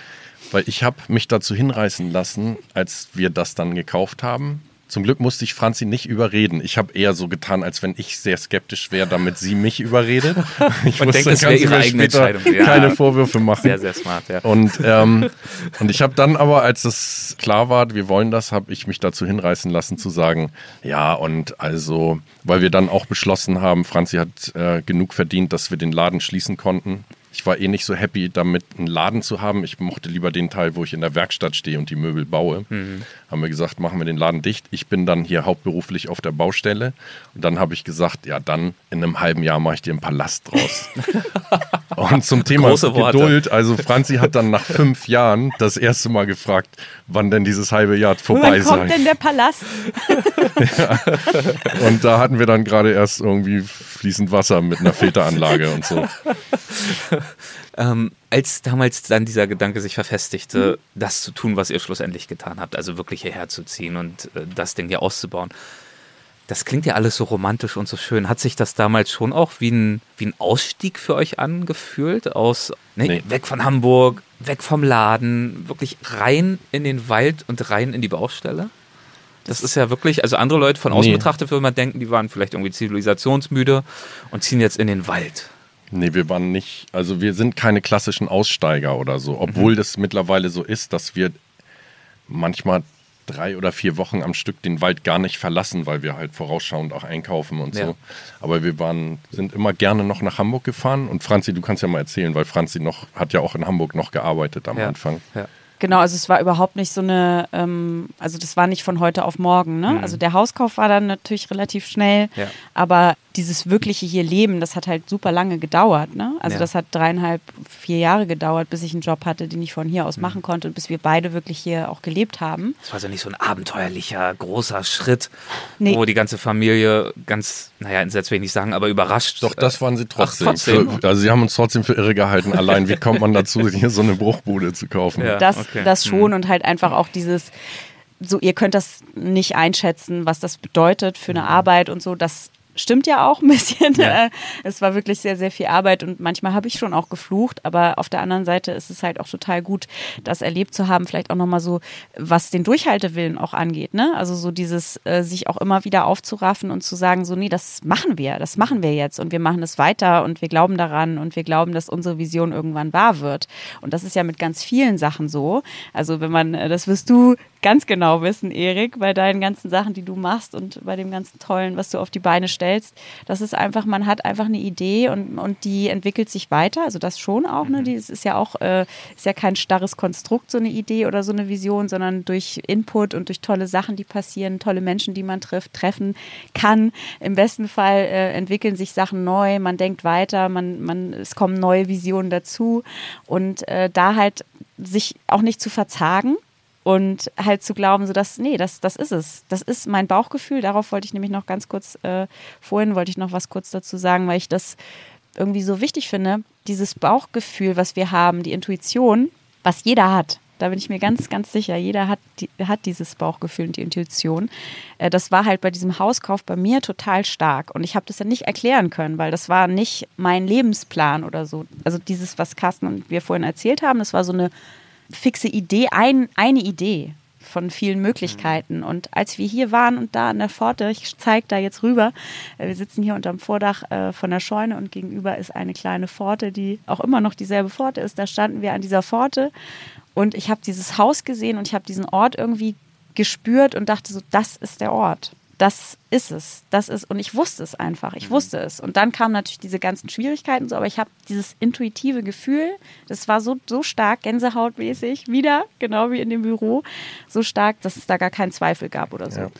weil ich habe mich dazu hinreißen lassen, als wir das dann gekauft haben, zum Glück musste ich Franzi nicht überreden. Ich habe eher so getan, als wenn ich sehr skeptisch wäre, damit sie mich überredet. Ich und denkt, das wäre ihre eigene Entscheidung. Ja. Keine Vorwürfe machen. Sehr, sehr smart, ja. Und, ähm, und ich habe dann aber, als es klar war, wir wollen das, habe ich mich dazu hinreißen lassen zu sagen, ja, und also, weil wir dann auch beschlossen haben, Franzi hat äh, genug verdient, dass wir den Laden schließen konnten ich war eh nicht so happy damit, einen Laden zu haben. Ich mochte lieber den Teil, wo ich in der Werkstatt stehe und die Möbel baue. Mhm. Haben wir gesagt, machen wir den Laden dicht. Ich bin dann hier hauptberuflich auf der Baustelle. Und dann habe ich gesagt, ja, dann in einem halben Jahr mache ich dir einen Palast draus. und zum Thema Geduld, also Franzi hat dann nach fünf Jahren das erste Mal gefragt, wann denn dieses halbe Jahr vorbei sei. Wann kommt denn der Palast? ja. Und da hatten wir dann gerade erst irgendwie fließend Wasser mit einer Filteranlage und so. ähm, als damals dann dieser Gedanke sich verfestigte, mhm. das zu tun, was ihr schlussendlich getan habt, also wirklich hierher zu ziehen und äh, das Ding hier auszubauen, das klingt ja alles so romantisch und so schön. Hat sich das damals schon auch wie ein, wie ein Ausstieg für euch angefühlt? Aus ne, nee. weg von Hamburg, weg vom Laden, wirklich rein in den Wald und rein in die Baustelle? Das, das ist ja wirklich, also andere Leute von außen nee. betrachtet würden man denken, die waren vielleicht irgendwie zivilisationsmüde und ziehen jetzt in den Wald. Nee, wir waren nicht, also wir sind keine klassischen Aussteiger oder so, obwohl mhm. das mittlerweile so ist, dass wir manchmal drei oder vier Wochen am Stück den Wald gar nicht verlassen, weil wir halt vorausschauend auch einkaufen und ja. so. Aber wir waren, sind immer gerne noch nach Hamburg gefahren und Franzi, du kannst ja mal erzählen, weil Franzi noch, hat ja auch in Hamburg noch gearbeitet am ja. Anfang. Ja. Genau, also es war überhaupt nicht so eine, ähm, also das war nicht von heute auf morgen. Ne? Mhm. Also der Hauskauf war dann natürlich relativ schnell, ja. aber dieses wirkliche hier Leben, das hat halt super lange gedauert. Ne? Also ja. das hat dreieinhalb, vier Jahre gedauert, bis ich einen Job hatte, den ich von hier aus mhm. machen konnte und bis wir beide wirklich hier auch gelebt haben. Das war also nicht so ein abenteuerlicher, großer Schritt, nee. wo die ganze Familie ganz, naja, entsetzt will ich nicht sagen, aber überrascht. Doch, das waren sie trotzdem. Ach, trotzdem. Für, also sie haben uns trotzdem für irre gehalten. Allein, wie kommt man dazu, hier so eine Bruchbude zu kaufen? Ja, das, okay. das schon mhm. und halt einfach auch dieses so, ihr könnt das nicht einschätzen, was das bedeutet für eine mhm. Arbeit und so. Das stimmt ja auch ein bisschen. Ja. Es war wirklich sehr, sehr viel Arbeit und manchmal habe ich schon auch geflucht, aber auf der anderen Seite ist es halt auch total gut, das erlebt zu haben, vielleicht auch nochmal so, was den Durchhaltewillen auch angeht. Ne? Also so dieses, äh, sich auch immer wieder aufzuraffen und zu sagen, so, nee, das machen wir, das machen wir jetzt und wir machen es weiter und wir glauben daran und wir glauben, dass unsere Vision irgendwann wahr wird. Und das ist ja mit ganz vielen Sachen so. Also wenn man, äh, das wirst du ganz genau wissen, Erik, bei deinen ganzen Sachen, die du machst und bei dem ganzen Tollen, was du auf die Beine stellst. Das ist einfach, man hat einfach eine Idee und, und die entwickelt sich weiter. Also das schon auch, ne? Mhm. Die ist ja auch, äh, ist ja kein starres Konstrukt, so eine Idee oder so eine Vision, sondern durch Input und durch tolle Sachen, die passieren, tolle Menschen, die man trifft, treffen kann. Im besten Fall äh, entwickeln sich Sachen neu, man denkt weiter, man, man, es kommen neue Visionen dazu. Und äh, da halt sich auch nicht zu verzagen, und halt zu glauben, so dass, nee, das, das ist es. Das ist mein Bauchgefühl. Darauf wollte ich nämlich noch ganz kurz, äh, vorhin wollte ich noch was kurz dazu sagen, weil ich das irgendwie so wichtig finde. Dieses Bauchgefühl, was wir haben, die Intuition, was jeder hat. Da bin ich mir ganz, ganz sicher. Jeder hat, die, hat dieses Bauchgefühl und die Intuition. Äh, das war halt bei diesem Hauskauf bei mir total stark. Und ich habe das ja nicht erklären können, weil das war nicht mein Lebensplan oder so. Also dieses, was Carsten und wir vorhin erzählt haben, das war so eine fixe Idee, ein, eine Idee von vielen Möglichkeiten. Mhm. Und als wir hier waren und da an der Pforte, ich zeige da jetzt rüber, äh, wir sitzen hier unterm Vordach äh, von der Scheune und gegenüber ist eine kleine Pforte, die auch immer noch dieselbe Pforte ist. Da standen wir an dieser Pforte und ich habe dieses Haus gesehen und ich habe diesen Ort irgendwie gespürt und dachte so, das ist der Ort. Das ist es. Das ist, und ich wusste es einfach. Ich wusste es. Und dann kamen natürlich diese ganzen Schwierigkeiten so, aber ich habe dieses intuitive Gefühl, das war so, so stark, gänsehautmäßig, wieder, genau wie in dem Büro, so stark, dass es da gar keinen Zweifel gab oder so. Ja.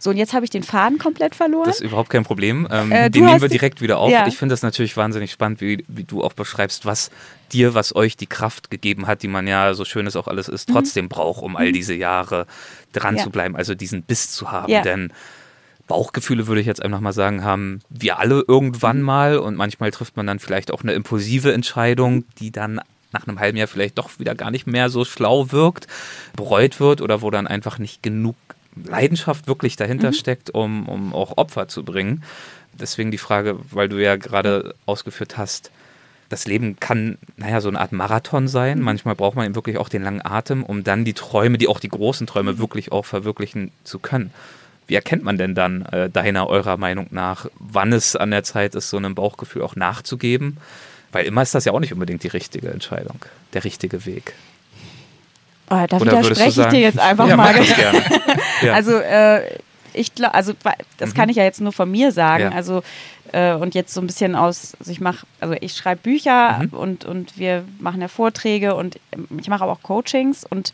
So, und jetzt habe ich den Faden komplett verloren. Das ist überhaupt kein Problem. Ähm, äh, den nehmen wir direkt wieder auf. Ja. Ich finde das natürlich wahnsinnig spannend, wie, wie du auch beschreibst, was dir, was euch die Kraft gegeben hat, die man ja, so schön es auch alles ist, mhm. trotzdem mhm. braucht, um all mhm. diese Jahre dran ja. zu bleiben, also diesen Biss zu haben. Denn Bauchgefühle, würde ich jetzt einfach mal sagen, haben wir alle irgendwann mhm. mal und manchmal trifft man dann vielleicht auch eine impulsive Entscheidung, die dann nach einem halben Jahr vielleicht doch wieder gar nicht mehr so schlau wirkt, bereut wird oder wo dann einfach nicht genug Leidenschaft wirklich dahinter mhm. steckt, um, um auch Opfer zu bringen. Deswegen die Frage, weil du ja gerade ausgeführt hast, das Leben kann, naja, so eine Art Marathon sein. Mhm. Manchmal braucht man eben wirklich auch den langen Atem, um dann die Träume, die auch die großen Träume, mhm. wirklich auch verwirklichen zu können. Wie erkennt man denn dann äh, deiner, eurer Meinung nach, wann es an der Zeit ist, so einem Bauchgefühl auch nachzugeben? Weil immer ist das ja auch nicht unbedingt die richtige Entscheidung, der richtige Weg. Oh, da widerspreche ich dir jetzt einfach ja, mal. Gerne. ja. Also äh, ich glaube, also das mhm. kann ich ja jetzt nur von mir sagen. Ja. Also äh, und jetzt so ein bisschen aus, also ich mache, also ich schreibe Bücher mhm. und, und wir machen ja Vorträge und ich mache aber auch Coachings und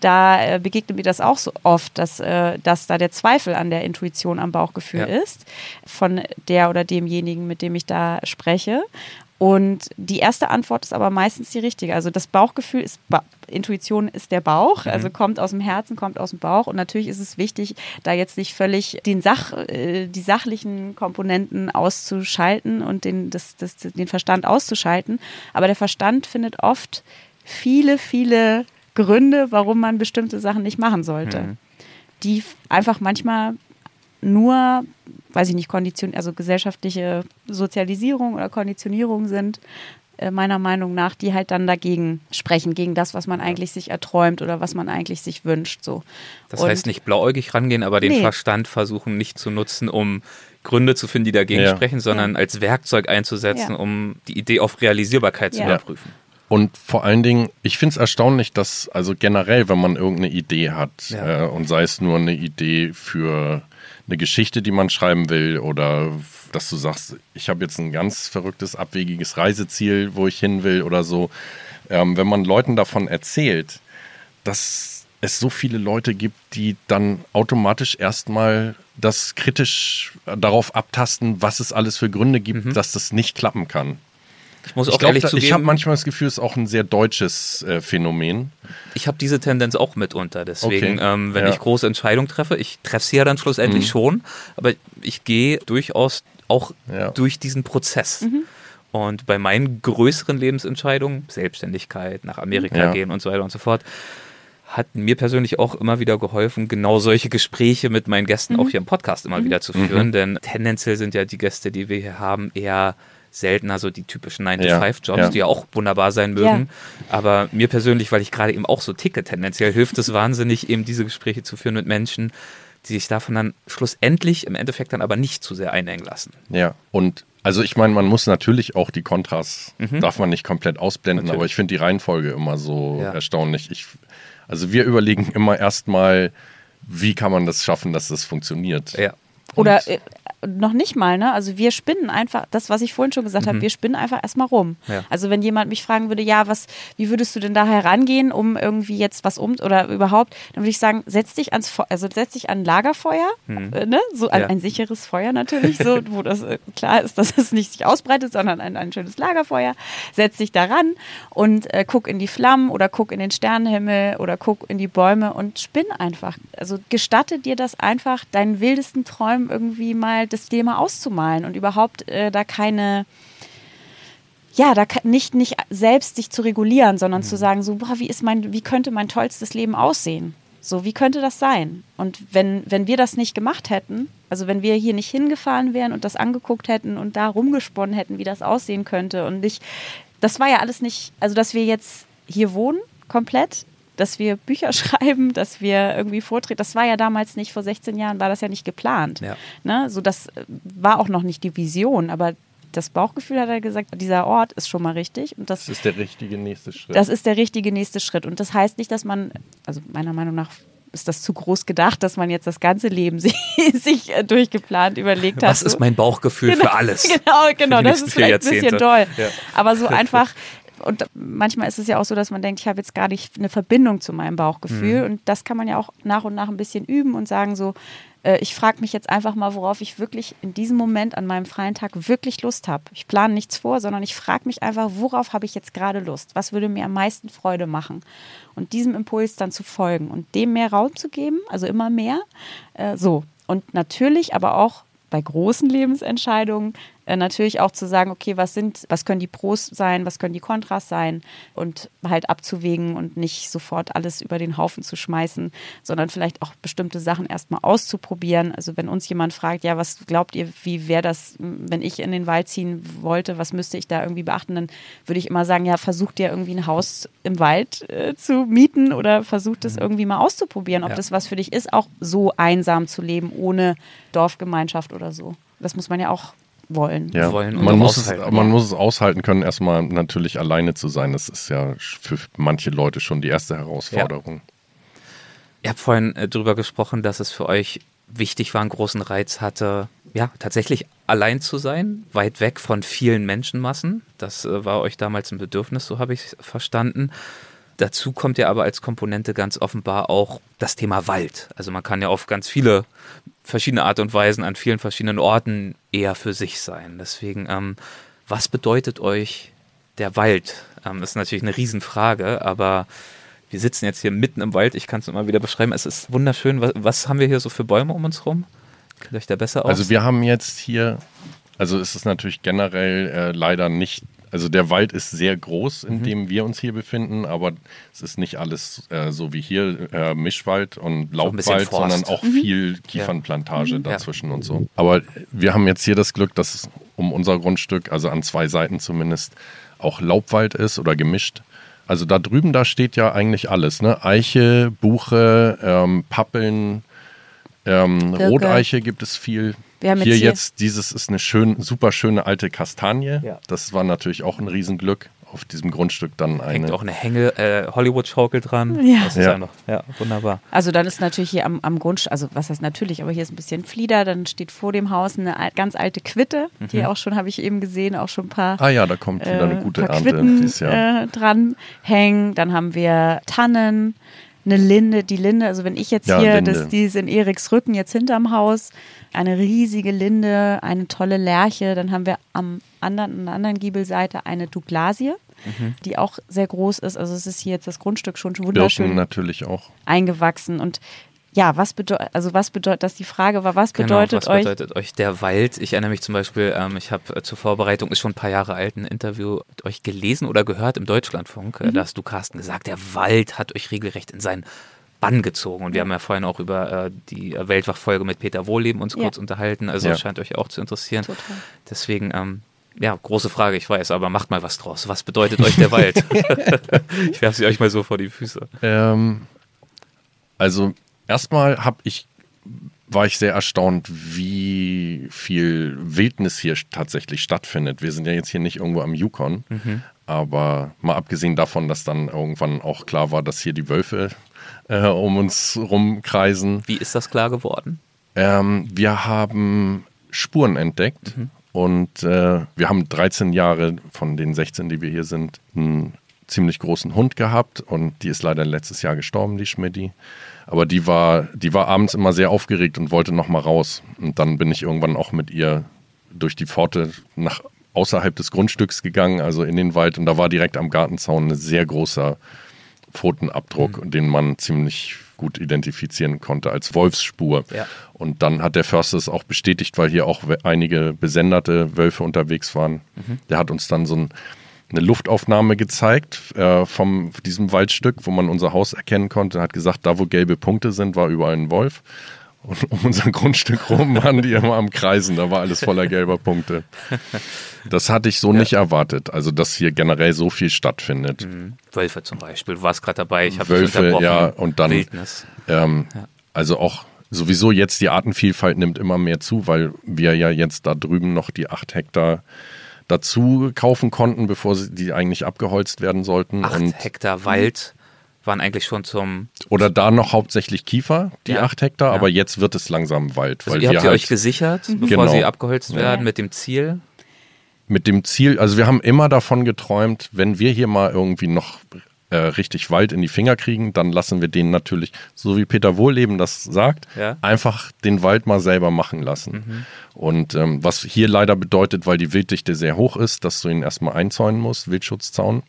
da äh, begegnet mir das auch so oft, dass, äh, dass da der Zweifel an der Intuition, am Bauchgefühl ja. ist von der oder demjenigen, mit dem ich da spreche. Und die erste Antwort ist aber meistens die richtige. Also das Bauchgefühl ist, ba Intuition ist der Bauch, mhm. also kommt aus dem Herzen, kommt aus dem Bauch. Und natürlich ist es wichtig, da jetzt nicht völlig den Sach, äh, die sachlichen Komponenten auszuschalten und den, das, das, den Verstand auszuschalten. Aber der Verstand findet oft viele, viele Gründe, warum man bestimmte Sachen nicht machen sollte. Mhm. Die einfach manchmal nur, weiß ich nicht, Kondition, also gesellschaftliche Sozialisierung oder Konditionierung sind, äh, meiner Meinung nach, die halt dann dagegen sprechen, gegen das, was man eigentlich sich erträumt oder was man eigentlich sich wünscht. So. Das Und heißt nicht blauäugig rangehen, aber den nee. Verstand versuchen nicht zu nutzen, um Gründe zu finden, die dagegen ja. sprechen, sondern ja. als Werkzeug einzusetzen, ja. um die Idee auf Realisierbarkeit zu überprüfen. Und vor allen Dingen, ich finde es erstaunlich, dass, also generell, wenn man irgendeine Idee hat, äh, und sei es nur eine Idee für eine Geschichte, die man schreiben will oder dass du sagst, ich habe jetzt ein ganz verrücktes, abwegiges Reiseziel, wo ich hin will oder so. Ähm, wenn man Leuten davon erzählt, dass es so viele Leute gibt, die dann automatisch erstmal das kritisch darauf abtasten, was es alles für Gründe gibt, mhm. dass das nicht klappen kann. Ich muss auch ich glaub, ehrlich zugeben. Ich habe manchmal das Gefühl, es ist auch ein sehr deutsches äh, Phänomen. Ich habe diese Tendenz auch mitunter. Deswegen, okay. ähm, wenn ja. ich große Entscheidungen treffe, ich treffe sie ja dann schlussendlich mhm. schon, aber ich gehe durchaus auch ja. durch diesen Prozess. Mhm. Und bei meinen größeren Lebensentscheidungen, Selbstständigkeit, nach Amerika ja. gehen und so weiter und so fort, hat mir persönlich auch immer wieder geholfen, genau solche Gespräche mit meinen Gästen mhm. auch hier im Podcast immer mhm. wieder zu führen. Mhm. Denn tendenziell sind ja die Gäste, die wir hier haben, eher seltener so die typischen 9-to-5-Jobs, ja, die ja auch wunderbar sein mögen. Ja. Aber mir persönlich, weil ich gerade eben auch so ticke, tendenziell hilft es wahnsinnig, eben diese Gespräche zu führen mit Menschen, die sich davon dann schlussendlich im Endeffekt dann aber nicht zu sehr einengen lassen. Ja, und also ich meine, man muss natürlich auch die Kontras, mhm. darf man nicht komplett ausblenden, natürlich. aber ich finde die Reihenfolge immer so erstaunlich. Ich, also wir überlegen immer erstmal, wie kann man das schaffen, dass das funktioniert. Ja. Oder noch nicht mal, ne? Also wir spinnen einfach, das, was ich vorhin schon gesagt mhm. habe, wir spinnen einfach erstmal rum. Ja. Also wenn jemand mich fragen würde, ja, was, wie würdest du denn da herangehen, um irgendwie jetzt was um oder überhaupt, dann würde ich sagen, setz dich ans Feuer, also setz dich an ein Lagerfeuer, mhm. äh, ne? So ein, ja. ein, sicheres Feuer natürlich, so, wo das äh, klar ist, dass es nicht sich ausbreitet, sondern ein, ein schönes Lagerfeuer. Setz dich daran und äh, guck in die Flammen oder guck in den Sternenhimmel oder guck in die Bäume und spinn einfach. Also gestatte dir das einfach, deinen wildesten Träumen irgendwie mal das Thema auszumalen und überhaupt äh, da keine, ja, da nicht, nicht selbst sich zu regulieren, sondern mhm. zu sagen, so, boah, wie ist mein, wie könnte mein tollstes Leben aussehen? So, wie könnte das sein? Und wenn, wenn wir das nicht gemacht hätten, also wenn wir hier nicht hingefahren wären und das angeguckt hätten und da rumgesponnen hätten, wie das aussehen könnte und nicht, das war ja alles nicht, also dass wir jetzt hier wohnen, komplett, dass wir Bücher schreiben, dass wir irgendwie vortreten. Das war ja damals nicht, vor 16 Jahren war das ja nicht geplant. Ja. Ne? So, das war auch noch nicht die Vision, aber das Bauchgefühl hat er gesagt, dieser Ort ist schon mal richtig. Und das, das, ist der richtige nächste Schritt. Das ist der richtige nächste Schritt. Und das heißt nicht, dass man, also meiner Meinung nach ist das zu groß gedacht, dass man jetzt das ganze Leben sich, sich äh, durchgeplant überlegt hat. Was ist mein Bauchgefühl genau, für alles? Genau, genau, das ist vielleicht ein bisschen toll. Ja. Aber so einfach, und manchmal ist es ja auch so, dass man denkt, ich habe jetzt gar nicht eine Verbindung zu meinem Mhm. Bauchgefühl. Und das kann man ja auch nach und nach ein bisschen üben und sagen so, äh, ich frage mich jetzt einfach mal, worauf ich wirklich in diesem Moment an meinem freien Tag wirklich Lust habe. Ich plane nichts vor, sondern ich frage mich einfach, worauf habe ich jetzt gerade Lust? Was würde mir am meisten Freude machen? Und diesem Impuls dann zu folgen und dem mehr Raum zu geben, also immer mehr. Äh, so. Und natürlich aber auch bei großen Lebensentscheidungen natürlich auch zu sagen, okay, was sind, was können die Pros sein, was können die Kontras sein und halt abzuwägen und nicht sofort alles über den Haufen zu schmeißen, sondern vielleicht auch bestimmte Sachen erstmal auszuprobieren. Also wenn uns jemand fragt, ja, was glaubt ihr, wie wäre das, wenn ich in den Wald ziehen wollte, was müsste ich da irgendwie beachten, dann würde ich immer sagen, ja, versucht ihr irgendwie ein Haus im Wald äh, zu mieten oder versucht es irgendwie mal auszuprobieren, ob Ja. das was für dich ist, auch so einsam zu leben, ohne Dorfgemeinschaft oder so. Das muss man ja auch wollen. Ja, wollen und man, muss es, aushalten. man muss es aushalten können, erstmal natürlich alleine zu sein. Das ist ja für manche Leute schon die erste Herausforderung. Ihr habt vorhin äh, drüber gesprochen, dass es für euch wichtig war, einen großen Reiz hatte, ja, tatsächlich allein zu sein, weit weg von vielen Menschenmassen. Das äh, war euch damals ein Bedürfnis, so habe ich es verstanden. Dazu kommt ja aber als Komponente ganz offenbar auch das Thema Wald. Also man kann ja auf ganz viele verschiedene Art und Weisen an vielen verschiedenen Orten eher für sich sein. Deswegen, ähm, was bedeutet euch der Wald? Ähm, das ist natürlich eine Riesenfrage, aber wir sitzen jetzt hier mitten im Wald. Ich kann es immer wieder beschreiben. Es ist wunderschön. Was, was haben wir hier so für Bäume um uns rum? Kennt ihr euch da besser aus? Also wir haben jetzt hier, also es ist natürlich generell äh, leider nicht, also der Wald ist sehr groß, Mhm. in dem wir uns hier befinden, aber es ist nicht alles äh, so wie hier äh, Mischwald und Laubwald, sondern auch viel Kiefernplantage Ja. dazwischen und so. Aber wir haben jetzt hier das Glück, dass es um unser Grundstück, also an zwei Seiten zumindest, auch Laubwald ist oder gemischt. Also da drüben, da steht ja eigentlich alles, ne? Eiche, Buche, ähm, Pappeln, ähm, Birke. Roteiche gibt es viel. Wir haben hier jetzt hier- jetzt, dieses ist eine schön, super schöne alte Kastanie. Ja. Das war natürlich auch ein Riesenglück, auf diesem Grundstück dann Hängt eine. auch eine Hänge äh, Hollywood-Schaukel dran. Ja. Das ist Ja. ja. noch, ja, wunderbar. Also dann ist natürlich hier am, am Grundstück, also was heißt natürlich, aber hier ist ein bisschen Flieder, dann steht vor dem Haus eine ganz alte Quitte, die auch schon, habe ich eben gesehen, auch schon ein paar, Ah ja, da kommt wieder eine äh, gute paar Ernte Quitten dieses Jahr. äh, dran hängen. Dann haben wir Tannen, eine Linde, die Linde, also wenn ich jetzt Ja, hier, Linde. das, die ist in Eriks Rücken jetzt hinterm Haus, eine riesige Linde, eine tolle Lerche, dann haben wir am anderen, an der anderen Giebelseite eine Douglasie, Mhm. die auch sehr groß ist. Also es ist hier jetzt das Grundstück schon Birken wunderschön natürlich auch. eingewachsen und ja, was bedeutet, also was bedeutet, dass die Frage war, was bedeutet genau, was euch? bedeutet euch der Wald? Ich erinnere mich zum Beispiel, ähm, ich habe äh, zur Vorbereitung, ist schon ein paar Jahre alt, ein Interview mit euch gelesen oder gehört im Deutschlandfunk. Mhm. Äh, da hast du, Carsten, gesagt, der Wald hat euch regelrecht in seinen Bann gezogen. Und wir haben ja vorhin auch über äh, die äh, Weltwachfolge mit Peter Wohlleben uns Ja. kurz unterhalten. Also Ja. scheint euch auch zu interessieren. Total. Deswegen, ähm, ja, große Frage, ich weiß, aber macht mal was draus. Was bedeutet euch der Wald? ich werfe sie euch mal so vor die Füße. Ähm, also erstmal habe ich war ich sehr erstaunt, wie viel Wildnis hier tatsächlich stattfindet. Wir sind ja jetzt hier nicht irgendwo am Yukon, aber mal abgesehen davon, dass dann irgendwann auch klar war, dass hier die Wölfe äh, um uns rumkreisen. Wie ist das klar geworden? Ähm, wir haben Spuren entdeckt und äh, wir haben 13 Jahre von den 16, die wir hier sind, einen ziemlich großen Hund gehabt und die ist leider letztes Jahr gestorben, die Schmidti. Aber die war, die war abends immer sehr aufgeregt und wollte noch mal raus. Und dann bin ich irgendwann auch mit ihr durch die Pforte nach außerhalb des Grundstücks gegangen, also in den Wald. Und da war direkt am Gartenzaun ein sehr großer Pfotenabdruck, den man ziemlich gut identifizieren konnte als Wolfsspur. Ja. Und dann hat der Förster es auch bestätigt, weil hier auch einige besenderte Wölfe unterwegs waren. Der hat uns dann so ein, eine Luftaufnahme gezeigt äh, vom diesem Waldstück, wo man unser Haus erkennen konnte. Hat gesagt, da wo gelbe Punkte sind, war überall ein Wolf. Und um unser Grundstück rum waren die immer am Kreisen. Da war alles voller gelber Punkte. Das hatte ich so nicht erwartet. Also, dass hier generell so viel stattfindet. Wölfe zum Beispiel. Du warst gerade dabei, ich habe Wölfe, ja, und dann. Ähm, Also auch sowieso jetzt die Artenvielfalt nimmt immer mehr zu, weil wir ja jetzt da drüben noch die acht Hektar dazu kaufen konnten, bevor sie, die eigentlich abgeholzt werden sollten. Acht und Hektar Wald. waren eigentlich schon zum. Oder da noch hauptsächlich Kiefer, die Ja. acht Hektar, Ja. aber jetzt wird es langsam Wald. Also weil ihr habt ihr halt euch gesichert, bevor Genau. sie abgeholzt werden, Ja. mit dem Ziel. mit dem Ziel, also wir haben immer davon geträumt, wenn wir hier mal irgendwie noch äh, richtig Wald in die Finger kriegen, dann lassen wir den natürlich, so wie Peter Wohlleben das sagt, Ja. einfach den Wald mal selber machen lassen. Und ähm, was hier leider bedeutet, weil die Wilddichte sehr hoch ist, dass du ihn erstmal einzäunen musst, Wildschutzzaun,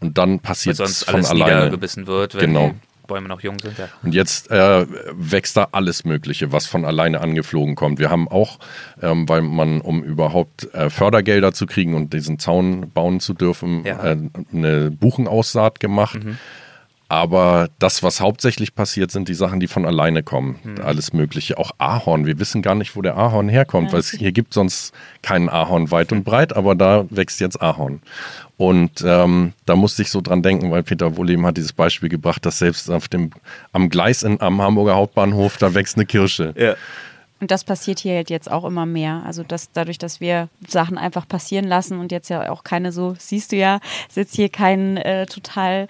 und dann passiert es sonst von alles alleine. niedergebissen wird, wenn Genau. Bäume noch jung sind. Ja. Und jetzt äh, wächst da alles Mögliche, was von alleine angeflogen kommt. Wir haben auch, ähm, weil man, um überhaupt äh, Fördergelder zu kriegen und diesen Zaun bauen zu dürfen, Ja. äh, eine Buchenaussaat gemacht. Aber das, was hauptsächlich passiert, sind die Sachen, die von alleine kommen. Alles Mögliche. Auch Ahorn. Wir wissen gar nicht, wo der Ahorn herkommt, weil es hier gibt sonst keinen Ahorn weit und breit, aber da wächst jetzt Ahorn. Und ähm, da musste ich so dran denken, weil Peter Wohleben hat dieses Beispiel gebracht, dass selbst auf dem, am Gleis in, am Hamburger Hauptbahnhof, da wächst eine Kirsche. Und das passiert hier halt jetzt auch immer mehr. Also dass dadurch, dass wir Sachen einfach passieren lassen und jetzt ja auch keine so, siehst du ja, ist jetzt hier kein äh, total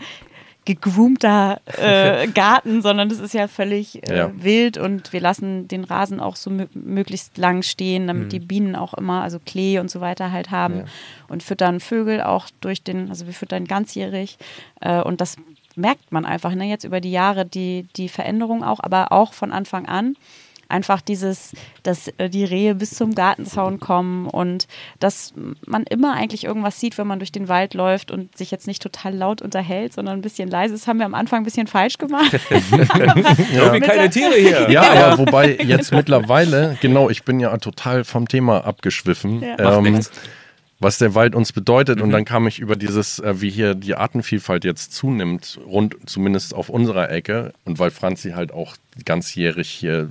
gegroomter äh, Garten, sondern das ist ja völlig äh, Ja. wild und wir lassen den Rasen auch so mö möglichst lang stehen, damit die Bienen auch immer, also Klee und so weiter halt haben Ja. und füttern Vögel auch durch den, also wir füttern ganzjährig äh, und das merkt man einfach, ne, jetzt über die Jahre die, die Veränderung auch, aber auch von Anfang an einfach dieses, dass äh, die Rehe bis zum Gartenzaun kommen und dass man immer eigentlich irgendwas sieht, wenn man durch den Wald läuft und sich jetzt nicht total laut unterhält, sondern ein bisschen leise. Das haben wir am Anfang ein bisschen falsch gemacht. Irgendwie keine Tiere hier. Ja, aber wobei jetzt mittlerweile, genau, ich bin ja total vom Thema abgeschwiffen. Ja. Ähm, was der Wald uns bedeutet. Und dann kam ich über dieses, äh, wie hier die Artenvielfalt jetzt zunimmt, rund zumindest auf unserer Ecke. Und weil Franzi halt auch ganzjährig hier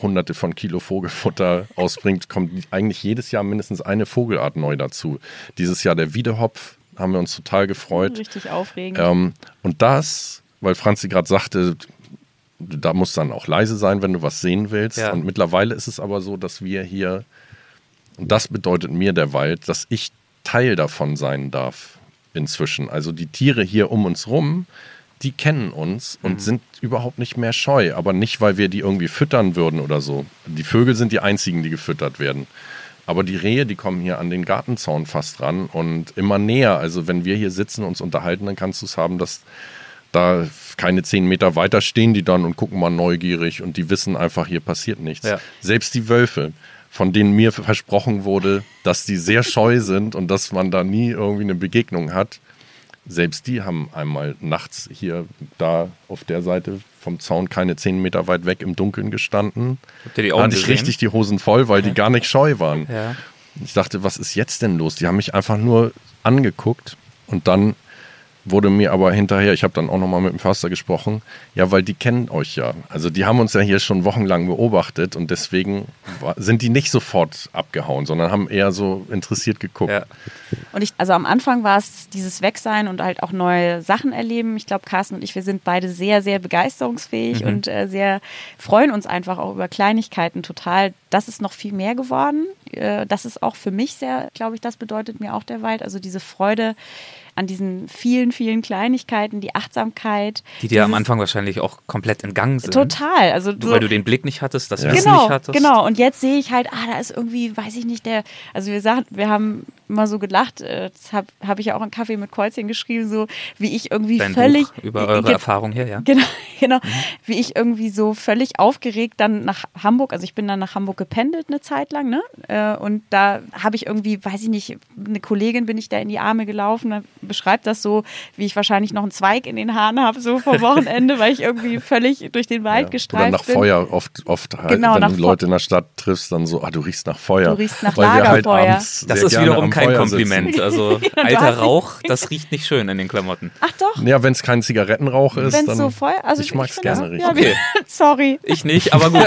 hunderte von Kilo Vogelfutter ausbringt, kommt eigentlich jedes Jahr mindestens eine Vogelart neu dazu. Dieses Jahr der Wiedehopf, haben wir uns total gefreut. Richtig aufregend. Ähm, und das, weil Franzi gerade sagte, da muss dann auch leise sein, wenn du was sehen willst. Ja. Und mittlerweile ist es aber so, dass wir hier, und das bedeutet mir der Wald, dass ich Teil davon sein darf inzwischen. Also die Tiere hier um uns rum, die kennen uns und sind überhaupt nicht mehr scheu. Aber nicht, weil wir die irgendwie füttern würden oder so. Die Vögel sind die einzigen, die gefüttert werden. Aber die Rehe, die kommen hier an den Gartenzaun fast ran und immer näher. Also wenn wir hier sitzen und uns unterhalten, dann kannst du es haben, dass da keine zehn Meter weiter stehen die dann und gucken mal neugierig und die wissen einfach, hier passiert nichts. Ja. Selbst die Wölfe, von denen mir versprochen wurde, dass die sehr scheu sind und dass man da nie irgendwie eine Begegnung hat, selbst die haben einmal nachts hier da auf der Seite vom Zaun keine zehn Meter weit weg im Dunkeln gestanden. Habt ihr die Da Augen hatte ich richtig die Hosen voll, weil die gar nicht scheu waren. Ja. Ich dachte, was ist jetzt denn los? Die haben mich einfach nur angeguckt und dann wurde mir aber hinterher, ich habe dann auch nochmal mit dem Förster gesprochen, ja, weil die kennen euch ja. Also die haben uns ja hier schon wochenlang beobachtet und deswegen war, sind die nicht sofort abgehauen, sondern haben eher so interessiert geguckt. Ja. Und ich, also am Anfang war es dieses Wegsein und halt auch neue Sachen erleben. Ich glaube, Carsten und ich, wir sind beide sehr, sehr begeisterungsfähig und äh, sehr freuen uns einfach auch über Kleinigkeiten total. Das ist noch viel mehr geworden. Äh, das ist auch für mich sehr, glaube ich, das bedeutet mir auch der Wald. Also diese Freude an diesen vielen, vielen Kleinigkeiten, die Achtsamkeit. Die dir am Anfang wahrscheinlich auch komplett entgangen sind. Total. Also Du, so- Weil du den Blick nicht hattest, das Ja. Wissen genau, nicht hattest. Genau, und jetzt sehe ich halt, ah, da ist irgendwie, weiß ich nicht, der, also wir sagen, wir haben immer so gelacht, äh, das habe hab ich ja auch in Kaffee mit Kreuzchen geschrieben, so wie ich irgendwie Dein völlig Buch über eure Ge- Erfahrung hier, ja. Genau, genau. Wie ich irgendwie so völlig aufgeregt dann nach Hamburg, also ich bin dann nach Hamburg gependelt eine Zeit lang, ne? Äh, Und da habe ich irgendwie, weiß ich nicht, eine Kollegin bin ich da in die Arme gelaufen, da beschreibt das so, wie ich wahrscheinlich noch einen Zweig in den Haaren habe, so vom Wochenende, weil ich irgendwie völlig durch den Wald Oder gestreift nach bin. Feuer, oft, oft halt, Genau, wenn du Leute in der Stadt triffst, dann so, ah, du riechst nach Feuer. Du riechst nach Weil wir halt Lagerfeuer. abends Das sehr ist gerne wiederum kein Feuer Kompliment. sitzen. Also alter Rauch, das riecht nicht schön in den Klamotten. Ach doch, Ja, wenn es kein Zigarettenrauch ist, wenn es dann so voll, also ich mag es gerne riechen. Ja, Okay. sorry. Ich nicht, aber gut,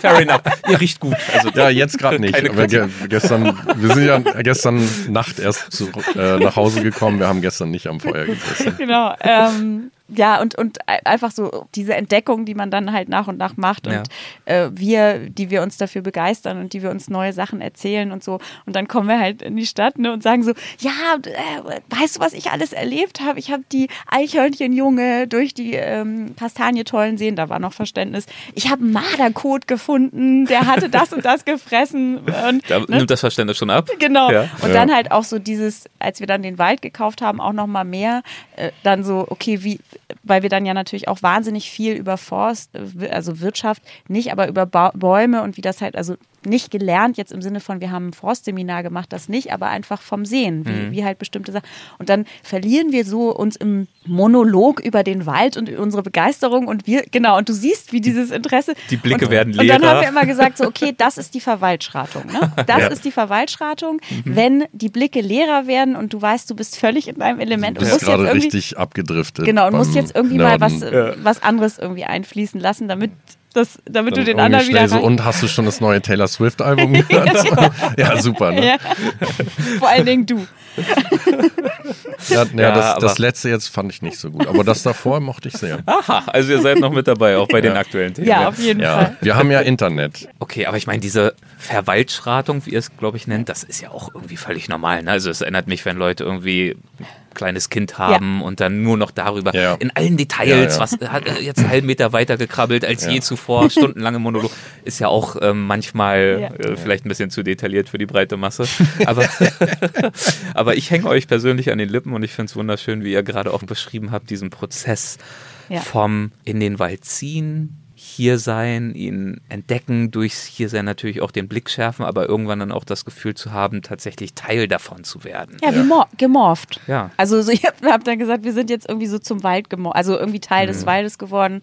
fair enough. Ihr riecht gut. Also Ja, jetzt gerade nicht. Aber ge gestern, wir sind ja gestern Nacht erst zu, äh, nach Hause gekommen. Wir haben gestern nicht am Feuer gesessen. Genau. Ähm, ja, und, und einfach so diese Entdeckung, die man dann halt nach und nach macht und ja. äh, wir, die wir uns dafür begeistern und die wir uns neue Sachen erzählen und so. Und dann kommen wir halt in die Stadt ne, und sagen so, ja, äh, weißt du, was ich alles erlebt habe? Ich habe die Eichhörnchenjunge durch die ähm, Kastanietollen sehen, da war noch Verständnis. Ich habe einen Marderkot gefunden, der hatte das und das gefressen. Und, da ne? nimmt das Verständnis schon ab. Genau. Ja. Und dann halt auch so dieses, als wir dann den Wald gekauft haben, auch nochmal mehr, äh, dann so, okay, wie, weil wir dann ja natürlich auch wahnsinnig viel über Forst, also Wirtschaft, nicht, aber über ba Bäume und wie das halt, also nicht gelernt, jetzt im Sinne von, wir haben ein Forstseminar gemacht, das nicht, aber einfach vom Sehen, wie, mhm. wie halt bestimmte Sachen. Und dann verlieren wir so uns im Monolog über den Wald und unsere Begeisterung und wir, genau, und du siehst, wie dieses Interesse. Die Blicke und, werden leer. Und dann haben wir immer gesagt, so, okay, das ist die Verwaltschratung. Ne? Das ja. ist die Verwaltschratung, mhm. wenn die Blicke leerer werden und du weißt, du bist völlig in deinem Element. Du bist und musst gerade richtig abgedriftet. Genau, und musst jetzt irgendwie Norden. mal was, ja. was anderes irgendwie einfließen lassen, damit das, damit Dann du den anderen wieder. So, und hast du schon das neue Taylor Swift-Album gehört? ja, super, ne? Ja. Vor allen Dingen du. ja, ja, das, das, letzte jetzt fand ich nicht so gut, aber das davor mochte ich sehr. Aha, also ihr seid noch mit dabei, auch bei den aktuellen Themen. Ja, auf jeden Fall. Wir haben ja Internet. Okay, aber ich meine, diese Verwaltschratung, wie ihr es, glaube ich, nennt, das ist ja auch irgendwie völlig normal. Ne? Also es erinnert mich, wenn Leute irgendwie kleines Kind haben ja. und dann nur noch darüber ja. in allen Details, ja, was hat jetzt einen halben Meter weiter gekrabbelt als je zuvor, stundenlange Monolog, ist ja auch ähm, manchmal äh, vielleicht ein bisschen zu detailliert für die breite Masse. Aber, aber ich hänge euch persönlich an den Lippen und ich finde es wunderschön, wie ihr gerade auch beschrieben habt, diesen Prozess vom in den Wald ziehen, hier sein, ihn entdecken, durchs hier sein natürlich auch den Blick schärfen, aber irgendwann dann auch das Gefühl zu haben, tatsächlich Teil davon zu werden. Ja, ja. gemorpht. Ja. Also so, ich habe hab dann gesagt, wir sind jetzt irgendwie so zum Wald gemorpht, also irgendwie Teil mhm. des Waldes geworden.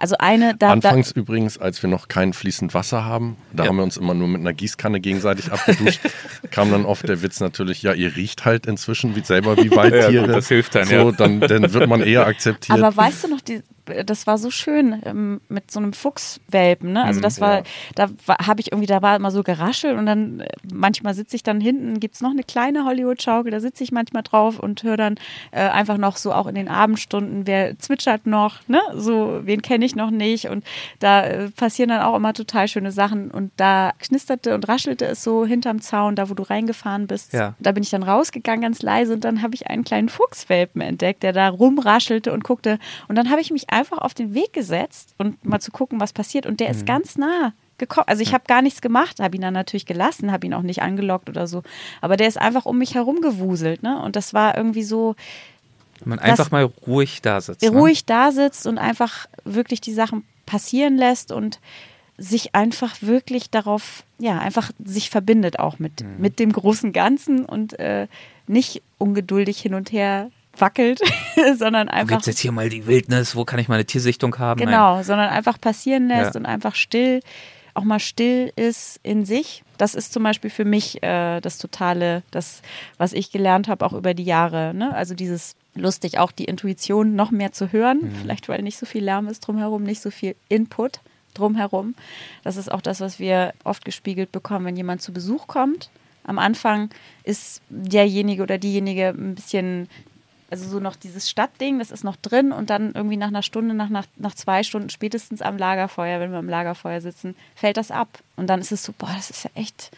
Also eine da, Anfangs da, übrigens, als wir noch kein fließend Wasser haben, da ja. haben wir uns immer nur mit einer Gießkanne gegenseitig abgeduscht, kam dann oft der Witz natürlich, ja, ihr riecht halt inzwischen wie selber wie Waldtiere. Ja, das hilft dann, so, ja. Dann, dann wird man eher akzeptiert. Aber weißt du noch, die, das war so schön ähm, mit so einem Fuchswelpen. Ne? Also mhm, das war, ja. da habe ich irgendwie, da war immer so geraschelt und dann äh, manchmal sitze ich dann hinten, gibt es noch eine kleine Hollywood-Schaukel, da sitze ich manchmal drauf und höre dann äh, einfach noch so auch in den Abendstunden, wer zwitschert noch, ne? So, wen kenne ich noch nicht. Und da äh, passieren dann auch immer total schöne Sachen. Und da knisterte und raschelte es so hinterm Zaun, da wo du reingefahren bist. Ja. Da bin ich dann rausgegangen, ganz leise, und dann habe ich einen kleinen Fuchswelpen entdeckt, der da rumraschelte und guckte. Und dann habe ich mich einfach auf den Weg gesetzt und mal zu gucken, was passiert. Und der mhm. ist ganz nah gekommen. Also ich habe gar nichts gemacht, habe ihn dann natürlich gelassen, habe ihn auch nicht angelockt oder so. Aber der ist einfach um mich herum gewuselt. Ne? Und das war irgendwie so. Man einfach mal ruhig da sitzt. Ne? Ruhig da sitzt und einfach wirklich die Sachen passieren lässt und sich einfach wirklich darauf, ja, einfach sich verbindet auch mit, mhm. mit dem großen Ganzen und äh, nicht ungeduldig hin und her wackelt, sondern einfach. Gibt jetzt hier mal die Wildnis, wo kann ich meine Tiersichtung haben? Genau, Nein. sondern einfach passieren lässt ja. und einfach still, auch mal still ist in sich. Das ist zum Beispiel für mich äh, das Totale, das, was ich gelernt habe, auch über die Jahre. Ne? Also dieses lustig, auch die Intuition noch mehr zu hören, mhm. vielleicht weil nicht so viel Lärm ist drumherum, nicht so viel Input drumherum. Das ist auch das, was wir oft gespiegelt bekommen, wenn jemand zu Besuch kommt. Am Anfang ist derjenige oder diejenige ein bisschen also so noch dieses Stadtding, das ist noch drin und dann irgendwie nach einer Stunde, nach, nach, nach zwei Stunden spätestens am Lagerfeuer, wenn wir am Lagerfeuer sitzen, fällt das ab. Und dann ist es so, boah, das ist ja echt,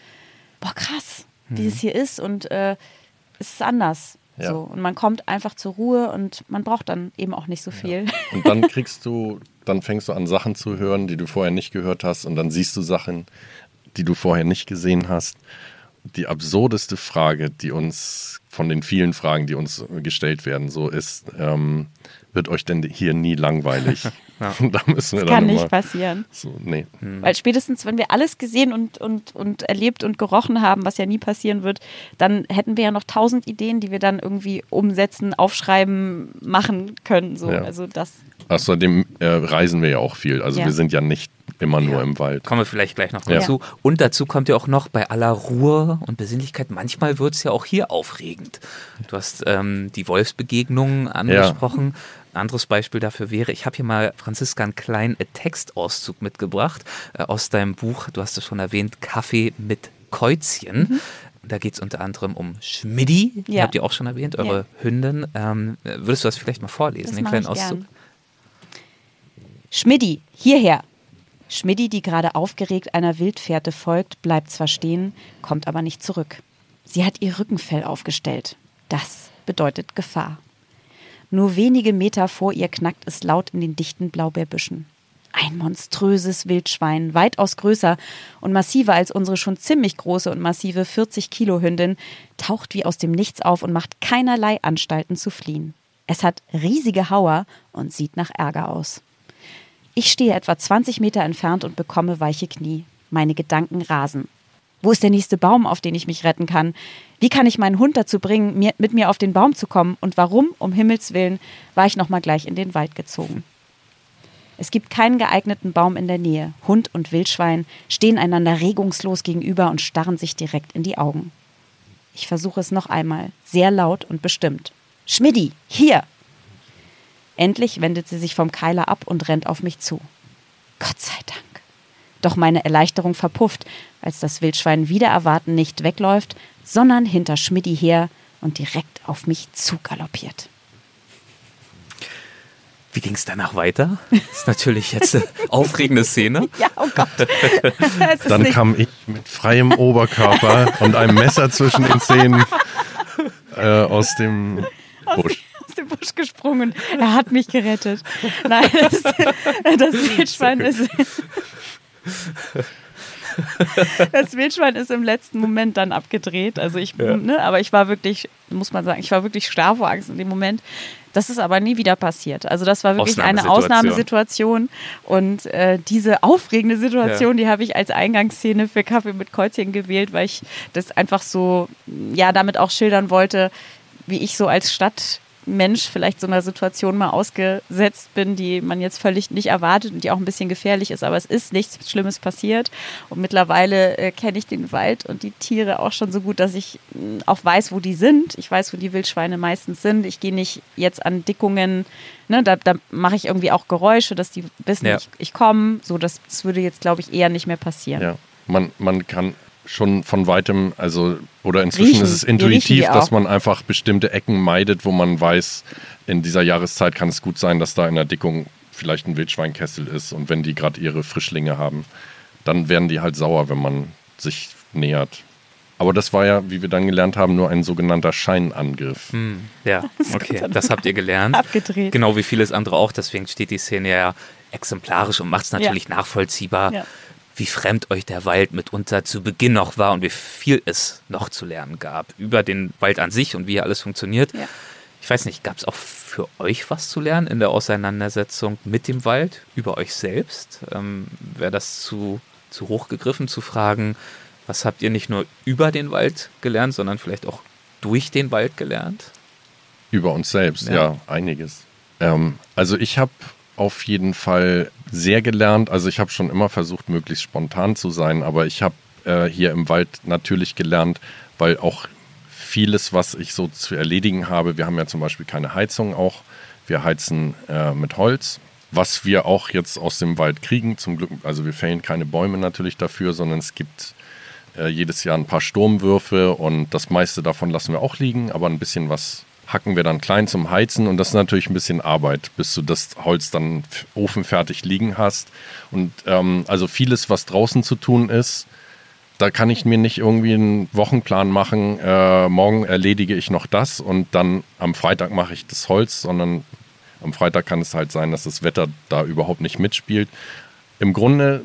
boah, krass, wie mhm. es hier ist und äh, es ist anders. Ja. So. Und man kommt einfach zur Ruhe und man braucht dann eben auch nicht so viel. Ja. Und dann kriegst du, dann fängst du an, Sachen zu hören, die du vorher nicht gehört hast und dann siehst du Sachen, die du vorher nicht gesehen hast. Die absurdeste Frage, die uns von den vielen Fragen, die uns gestellt werden, so ist, ähm, wird euch denn hier nie langweilig? ja. da müssen wir das kann nicht passieren. So, nee. Mhm. Weil spätestens, wenn wir alles gesehen und, und, und erlebt und gerochen haben, was ja nie passieren wird, dann hätten wir ja noch tausend Ideen, die wir dann irgendwie umsetzen, aufschreiben, machen können. So. Ja. Also das. Außerdem äh, reisen wir ja auch viel. Also ja. wir sind ja nicht immer nur ja. im Wald. Kommen wir vielleicht gleich noch dazu. Ja. Und dazu kommt ja auch noch bei aller Ruhe und Besinnlichkeit, manchmal wird es ja auch hier aufregend. Du hast ähm, die Wolfsbegegnungen angesprochen. Ein anderes Beispiel dafür wäre, ich habe hier mal, Franziska, einen kleinen Textauszug mitgebracht äh, aus deinem Buch, du hast es schon erwähnt, Kaffee mit Käuzchen. Mhm. Da geht es unter anderem um Schmiddi, ja. habt ihr auch schon erwähnt, eure ja. Hündin. Ähm, würdest du das vielleicht mal vorlesen, das den kleinen Auszug? Gern. Schmiddi, hierher. Schmiddi, die gerade aufgeregt einer Wildfährte folgt, bleibt zwar stehen, kommt aber nicht zurück. Sie hat ihr Rückenfell aufgestellt. Das bedeutet Gefahr. Nur wenige Meter vor ihr knackt es laut in den dichten Blaubeerbüschen. Ein monströses Wildschwein, weitaus größer und massiver als unsere schon ziemlich große und massive 40-Kilo-Hündin, taucht wie aus dem Nichts auf und macht keinerlei Anstalten zu fliehen. Es hat riesige Hauer und sieht nach Ärger aus. Ich stehe etwa 20 Meter entfernt und bekomme weiche Knie. Meine Gedanken rasen. Wo ist der nächste Baum, auf den ich mich retten kann? Wie kann ich meinen Hund dazu bringen, mir, mit mir auf den Baum zu kommen? Und warum, um Himmels Willen, war ich nochmal gleich in den Wald gezogen? Es gibt keinen geeigneten Baum in der Nähe. Hund und Wildschwein stehen einander regungslos gegenüber und starren sich direkt in die Augen. Ich versuche es noch einmal, sehr laut und bestimmt. Schmiddi, hier! Endlich wendet sie sich vom Keiler ab und rennt auf mich zu. Gott sei Dank. Doch meine Erleichterung verpufft, als das Wildschwein wieder erwarten nicht wegläuft, sondern hinter Schmiddi her und direkt auf mich zugaloppiert. Wie ging es danach weiter? Das ist natürlich jetzt eine aufregende Szene. Ja, oh Gott. Dann kam ich mit freiem Oberkörper und einem Messer zwischen den Zähnen äh, aus dem Busch. Aus, dem Busch gesprungen. Er hat mich gerettet. Nein, das, das Wildschwein ist. das Wildschwein ist im letzten Moment dann abgedreht. Also ich, ja. ne, aber ich war wirklich, muss man sagen, ich war wirklich starr vor Angst in dem Moment. Das ist aber nie wieder passiert. Also das war wirklich eine Ausnahmesituation. Und äh, diese aufregende Situation, ja. die habe ich als Eingangsszene für Kaffee mit Kreuzchen gewählt, weil ich das einfach so, ja, damit auch schildern wollte, wie ich so als Stadt Mensch vielleicht so einer Situation mal ausgesetzt bin, die man jetzt völlig nicht erwartet und die auch ein bisschen gefährlich ist. Aber es ist nichts Schlimmes passiert. Und mittlerweile äh, kenne ich den Wald und die Tiere auch schon so gut, dass ich äh, auch weiß, wo die sind. Ich weiß, wo die Wildschweine meistens sind. Ich gehe nicht jetzt an Dickungen, ne, da, da mache ich irgendwie auch Geräusche, dass die wissen, ja. ich, ich komme. So, das, das würde jetzt, glaube ich, eher nicht mehr passieren. Ja, man, man kann schon von weitem, also oder inzwischen riechen. ist es intuitiv, dass man einfach bestimmte Ecken meidet, wo man weiß, in dieser Jahreszeit kann es gut sein, dass da in der Dickung vielleicht ein Wildschweinkessel ist und wenn die gerade ihre Frischlinge haben, dann werden die halt sauer, wenn man sich nähert. Aber das war ja, wie wir dann gelernt haben, nur ein sogenannter Scheinangriff. Hm, ja, okay, das habt ihr gelernt. Abgedreht. Genau wie vieles andere auch, deswegen steht die Szene ja exemplarisch und macht es natürlich ja. nachvollziehbar. Ja wie fremd euch der Wald mitunter zu Beginn noch war und wie viel es noch zu lernen gab über den Wald an sich und wie alles funktioniert. Ja. Ich weiß nicht, gab es auch für euch was zu lernen in der Auseinandersetzung mit dem Wald, über euch selbst? Ähm, Wäre das zu, zu hoch gegriffen zu fragen, was habt ihr nicht nur über den Wald gelernt, sondern vielleicht auch durch den Wald gelernt? Über uns selbst, ja, ja einiges. Ähm, also ich habe auf jeden Fall sehr gelernt. Also ich habe schon immer versucht, möglichst spontan zu sein, aber ich habe äh, hier im Wald natürlich gelernt, weil auch vieles, was ich so zu erledigen habe, wir haben ja zum Beispiel keine Heizung auch, wir heizen äh, mit Holz, was wir auch jetzt aus dem Wald kriegen, zum Glück, also wir fällen keine Bäume natürlich dafür, sondern es gibt äh, jedes Jahr ein paar Sturmwürfe und das meiste davon lassen wir auch liegen, aber ein bisschen was hacken wir dann klein zum Heizen und das ist natürlich ein bisschen Arbeit, bis du das Holz dann ofenfertig liegen hast. Und ähm, also vieles, was draußen zu tun ist, da kann ich mir nicht irgendwie einen Wochenplan machen, äh, morgen erledige ich noch das und dann am Freitag mache ich das Holz, sondern am Freitag kann es halt sein, dass das Wetter da überhaupt nicht mitspielt. Im Grunde,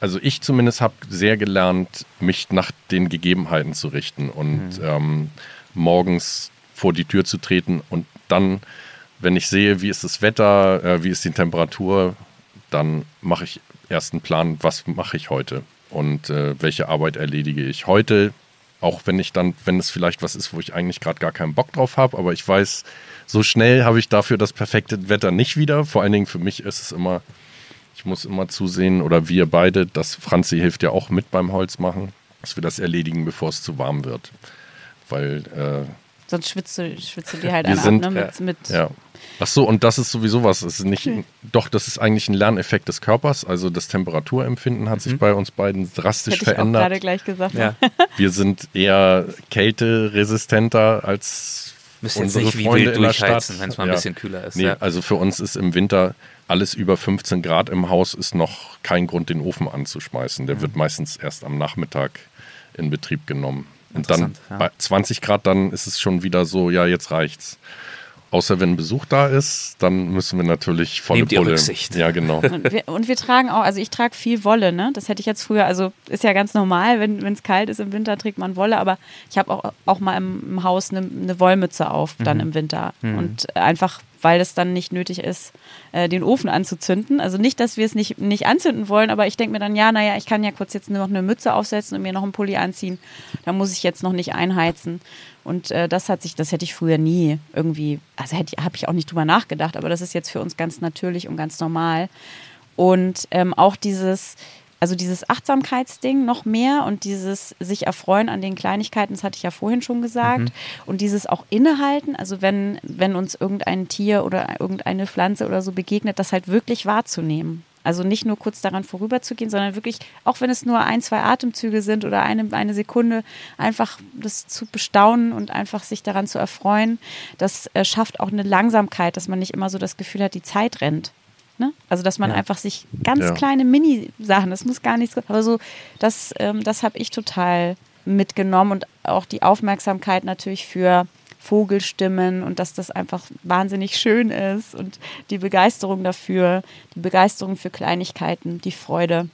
also ich zumindest habe sehr gelernt, mich nach den Gegebenheiten zu richten und mhm. ähm, morgens vor die Tür zu treten und dann, wenn ich sehe, wie ist das Wetter, äh, wie ist die Temperatur, dann mache ich erst einen Plan, was mache ich heute und äh, welche Arbeit erledige ich heute. Auch wenn ich dann, wenn es vielleicht was ist, wo ich eigentlich gerade gar keinen Bock drauf habe, aber ich weiß, so schnell habe ich dafür das perfekte Wetter nicht wieder. Vor allen Dingen für mich ist es immer, ich muss immer zusehen, oder wir beide, dass Franzi hilft ja auch mit beim Holz machen, dass wir das erledigen, bevor es zu warm wird. Weil äh, Sonst schwitzt du, schwitzt du die halt Wir sind- ab, ne? Mit, mit Ja. Ach so, und das ist sowieso was. Es ist nicht, doch, das ist eigentlich ein Lerneffekt des Körpers. Also das Temperaturempfinden hat sich bei uns beiden drastisch hätte ich auch gerade verändert. gleich gesagt. Ja. Wir sind eher kälteresistenter als Müsst jetzt unsere nicht wie Freunde wild in der durchheizen, Stadt. wenn es mal ein Ja. bisschen kühler ist. Nee, ja. also für uns ist im Winter alles über 15 Grad im Haus ist noch kein Grund, den Ofen anzuschmeißen. Mhm. Der wird meistens erst am Nachmittag in Betrieb genommen. Und dann ja. bei 20 Grad, dann ist es schon wieder so, ja, jetzt reicht's. Außer wenn Besuch da ist, dann müssen wir natürlich volle Nehmt ihr Pulle. Rücksicht. Ja, genau. Und wir, und wir tragen auch, also ich trage viel Wolle, ne? Das hätte ich jetzt früher, also ist ja ganz normal, wenn es kalt ist im Winter, trägt man Wolle, aber ich habe auch, auch mal im, im Haus eine ne Wollmütze auf, dann im Winter. Und einfach, weil es dann nicht nötig ist, äh, den Ofen anzuzünden. Also nicht, dass wir es nicht, nicht anzünden wollen, aber ich denke mir dann, ja, naja, ich kann ja kurz jetzt noch eine Mütze aufsetzen und mir noch einen Pulli anziehen. Da muss ich jetzt noch nicht einheizen. Und äh, das hat sich, das hätte ich früher nie irgendwie, also habe ich auch nicht drüber nachgedacht, aber das ist jetzt für uns ganz natürlich und ganz normal. Und ähm, auch dieses, also dieses Achtsamkeitsding noch mehr und dieses sich erfreuen an den Kleinigkeiten, das hatte ich ja vorhin schon gesagt. Und dieses auch innehalten, also wenn, wenn uns irgendein Tier oder irgendeine Pflanze oder so begegnet, das halt wirklich wahrzunehmen. Also nicht nur kurz daran vorüberzugehen, sondern wirklich, auch wenn es nur ein, zwei Atemzüge sind oder eine, eine Sekunde, einfach das zu bestaunen und einfach sich daran zu erfreuen, das äh, schafft auch eine Langsamkeit, dass man nicht immer so das Gefühl hat, die Zeit rennt. Ne? Also dass man einfach sich ganz Ja. kleine Mini-Sachen, das muss gar nichts, aber so, das, ähm, das habe ich total mitgenommen und auch die Aufmerksamkeit natürlich für Vogelstimmen und dass das einfach wahnsinnig schön ist und die Begeisterung dafür, die Begeisterung für Kleinigkeiten, die Freude.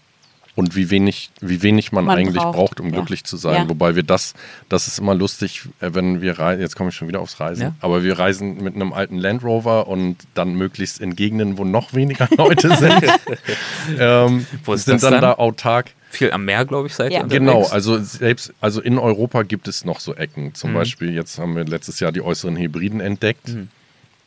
Und wie wenig, wie wenig man, Man eigentlich braucht, braucht, um ja. glücklich zu sein. Ja. Wobei wir das, das ist immer lustig, äh, wenn wir reisen, jetzt komme ich schon wieder aufs Reisen, Ja. aber wir reisen mit einem alten Land Rover und dann möglichst in Gegenden, wo noch weniger Leute sind. ähm, Wo ist sind das dann, dann? da autark. Viel am Meer, glaube ich, seid Ja. ihr Genau, also selbst, also in Europa gibt es noch so Ecken. Mhm. Zum Beispiel, jetzt haben wir letztes Jahr die äußeren Hebriden entdeckt. Mhm.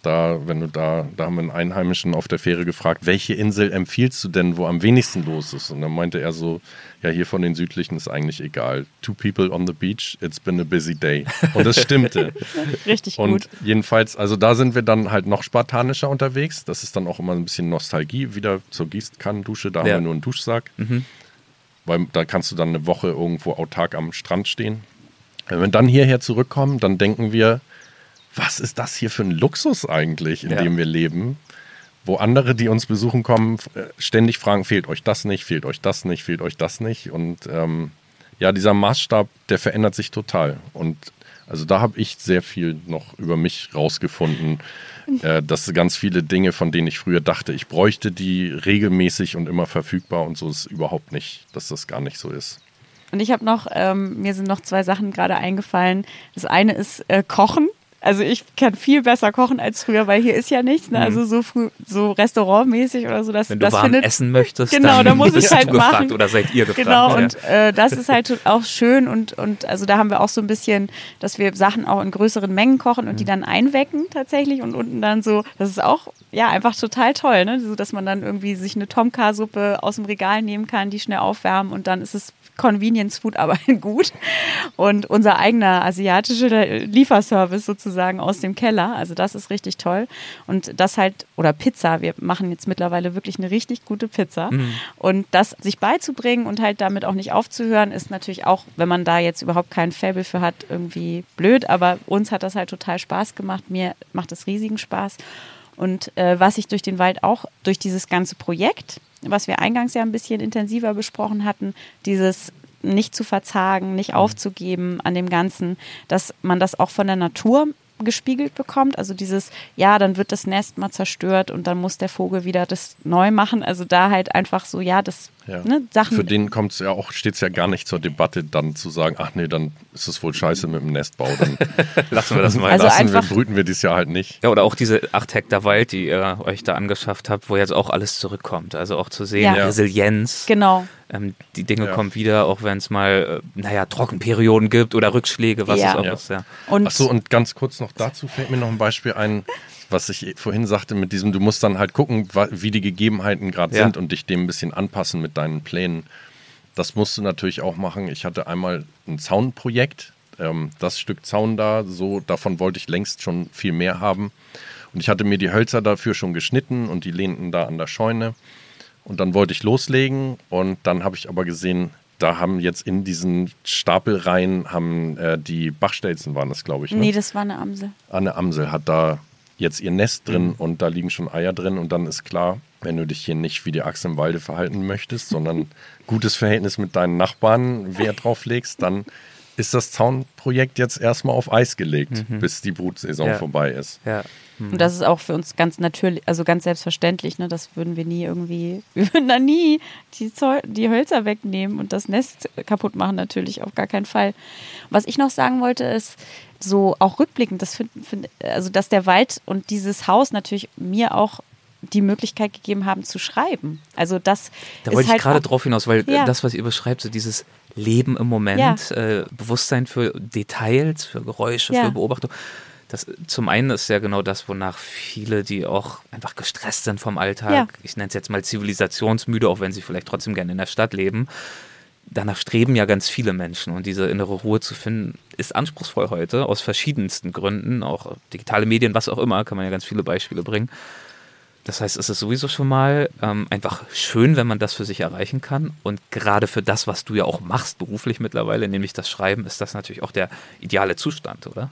Da, wenn du da, da haben wir einen Einheimischen auf der Fähre gefragt, welche Insel empfiehlst du denn, wo am wenigsten los ist? Und dann meinte er so, ja, hier von den südlichen ist eigentlich egal. Two people on the beach, it's been a busy day. Und das stimmte. Richtig Und gut. jedenfalls, also da sind wir dann halt noch spartanischer unterwegs. Das ist dann auch immer ein bisschen Nostalgie. Wieder zur Gießkannendusche, da Ja. haben wir nur einen Duschsack. Weil da kannst du dann eine Woche irgendwo autark am Strand stehen. Wenn wir dann hierher zurückkommen, dann denken wir, was ist das hier für ein Luxus eigentlich, in Ja. dem wir leben? Wo andere, die uns besuchen kommen, äh, ständig fragen, fehlt euch das nicht, fehlt euch das nicht, fehlt euch das nicht. Und ähm, ja, dieser Maßstab, der verändert sich total. Und also da habe ich sehr viel noch über mich rausgefunden, äh, dass ganz viele Dinge, von denen ich früher dachte, ich bräuchte die regelmäßig und immer verfügbar und so ist überhaupt nicht, dass das gar nicht so ist. Und ich habe noch, ähm, mir sind noch zwei Sachen gerade eingefallen. Das eine ist äh, Kochen. Also ich kann viel besser kochen als früher, weil hier ist ja nichts. Ne? Also so früh, so restaurantmäßig oder so. Das, Wenn du das warm findet, essen möchtest, Genau, dann da muss ich halt gefragt machen. oder seid ihr gefragt. Genau, und äh, das ist halt auch schön und, und also da haben wir auch so ein bisschen, dass wir Sachen auch in größeren Mengen kochen und die dann einwecken tatsächlich und unten dann so, das ist auch ja einfach total toll, ne? So, dass man dann irgendwie sich eine Tomka-Suppe aus dem Regal nehmen kann, die schnell aufwärmen und dann ist es Convenience Food, aber gut. Und unser eigener asiatischer Lieferservice sozusagen aus dem Keller. Also das ist richtig toll. Und das halt, oder Pizza, wir machen jetzt mittlerweile wirklich eine richtig gute Pizza. Und das sich beizubringen und halt damit auch nicht aufzuhören, ist natürlich auch, wenn man da jetzt überhaupt kein Faible für hat, irgendwie blöd. Aber uns hat das halt total Spaß gemacht. Mir macht es riesigen Spaß. Und äh, was ich durch den Wald auch, durch dieses ganze Projekt, was wir eingangs ja ein bisschen intensiver besprochen hatten, dieses nicht zu verzagen, nicht aufzugeben an dem Ganzen, dass man das auch von der Natur gespiegelt bekommt. Also dieses, ja, dann wird das Nest mal zerstört und dann muss der Vogel wieder das neu machen. Also da halt einfach so, ja, das Ja. ne, Sachen. Für den kommt es ja auch, steht es ja gar nicht zur Debatte, dann zu sagen, ach nee, dann ist es wohl scheiße mit dem Nestbau. Dann Lassen wir das mal. Also lassen wir, einfach- brüten wir dieses Jahr halt nicht. Ja, oder auch diese 8 Hektar Wald, die ihr euch da angeschafft habt, wo jetzt auch alles zurückkommt. Also auch zu sehen, Ja. Resilienz. genau. Ähm, die Dinge Ja. kommen wieder, auch wenn es mal, äh, naja, Trockenperioden gibt oder Rückschläge, was Ja. es auch Ja. ist. Ja. Und Ach so, und ganz kurz noch dazu fällt mir noch ein Beispiel ein, was ich vorhin sagte mit diesem, du musst dann halt gucken, wie die Gegebenheiten gerade Ja. sind und dich dem ein bisschen anpassen mit deinen Plänen. Das musst du natürlich auch machen. Ich hatte einmal ein Zaunprojekt ähm, das Stück Zaun da, so davon wollte ich längst schon viel mehr haben. Und ich hatte mir die Hölzer dafür schon geschnitten und die lehnten da an der Scheune. Und dann wollte ich loslegen und dann habe ich aber gesehen, da haben jetzt in diesen Stapelreihen haben äh, die Bachstelzen waren das, glaube ich. Ne? Nee, das war eine Amsel. Anne Amsel hat da jetzt ihr Nest drin mhm. und da liegen schon Eier drin und dann ist klar, wenn du dich hier nicht wie die Achse im Walde verhalten möchtest, sondern gutes Verhältnis mit deinen Nachbarn Wert drauf legst, dann ist das Zaunprojekt jetzt erstmal auf Eis gelegt, mhm. bis die Brutsaison ja. vorbei ist. Ja. Mhm. Und das ist auch für uns ganz natürlich, also ganz selbstverständlich. Ne? Das würden wir nie irgendwie, wir würden da nie die, Zoll, die Hölzer wegnehmen und das Nest kaputt machen, natürlich auf gar keinen Fall. Was ich noch sagen wollte, ist, so auch rückblickend, das find, find, also dass der Wald und dieses Haus natürlich mir auch die Möglichkeit gegeben haben zu schreiben. Also das Da wollte halt ich gerade drauf hinaus, weil ja. das, was ihr beschreibt, so dieses Leben im Moment, ja. äh, Bewusstsein für Details, für Geräusche, ja. für Beobachtung. Das, zum einen ist ja genau das, wonach viele, die auch einfach gestresst sind vom Alltag, ich nenne es jetzt mal zivilisationsmüde, auch wenn sie vielleicht trotzdem gerne in der Stadt leben, danach streben ja ganz viele Menschen und diese innere Ruhe zu finden, ist anspruchsvoll heute aus verschiedensten Gründen, auch digitale Medien, was auch immer, kann man ja ganz viele Beispiele bringen. Das heißt, es ist sowieso schon mal ähm, einfach schön, wenn man das für sich erreichen kann. Und gerade für das, was du ja auch machst beruflich mittlerweile, nämlich das Schreiben, ist das natürlich auch der ideale Zustand, oder?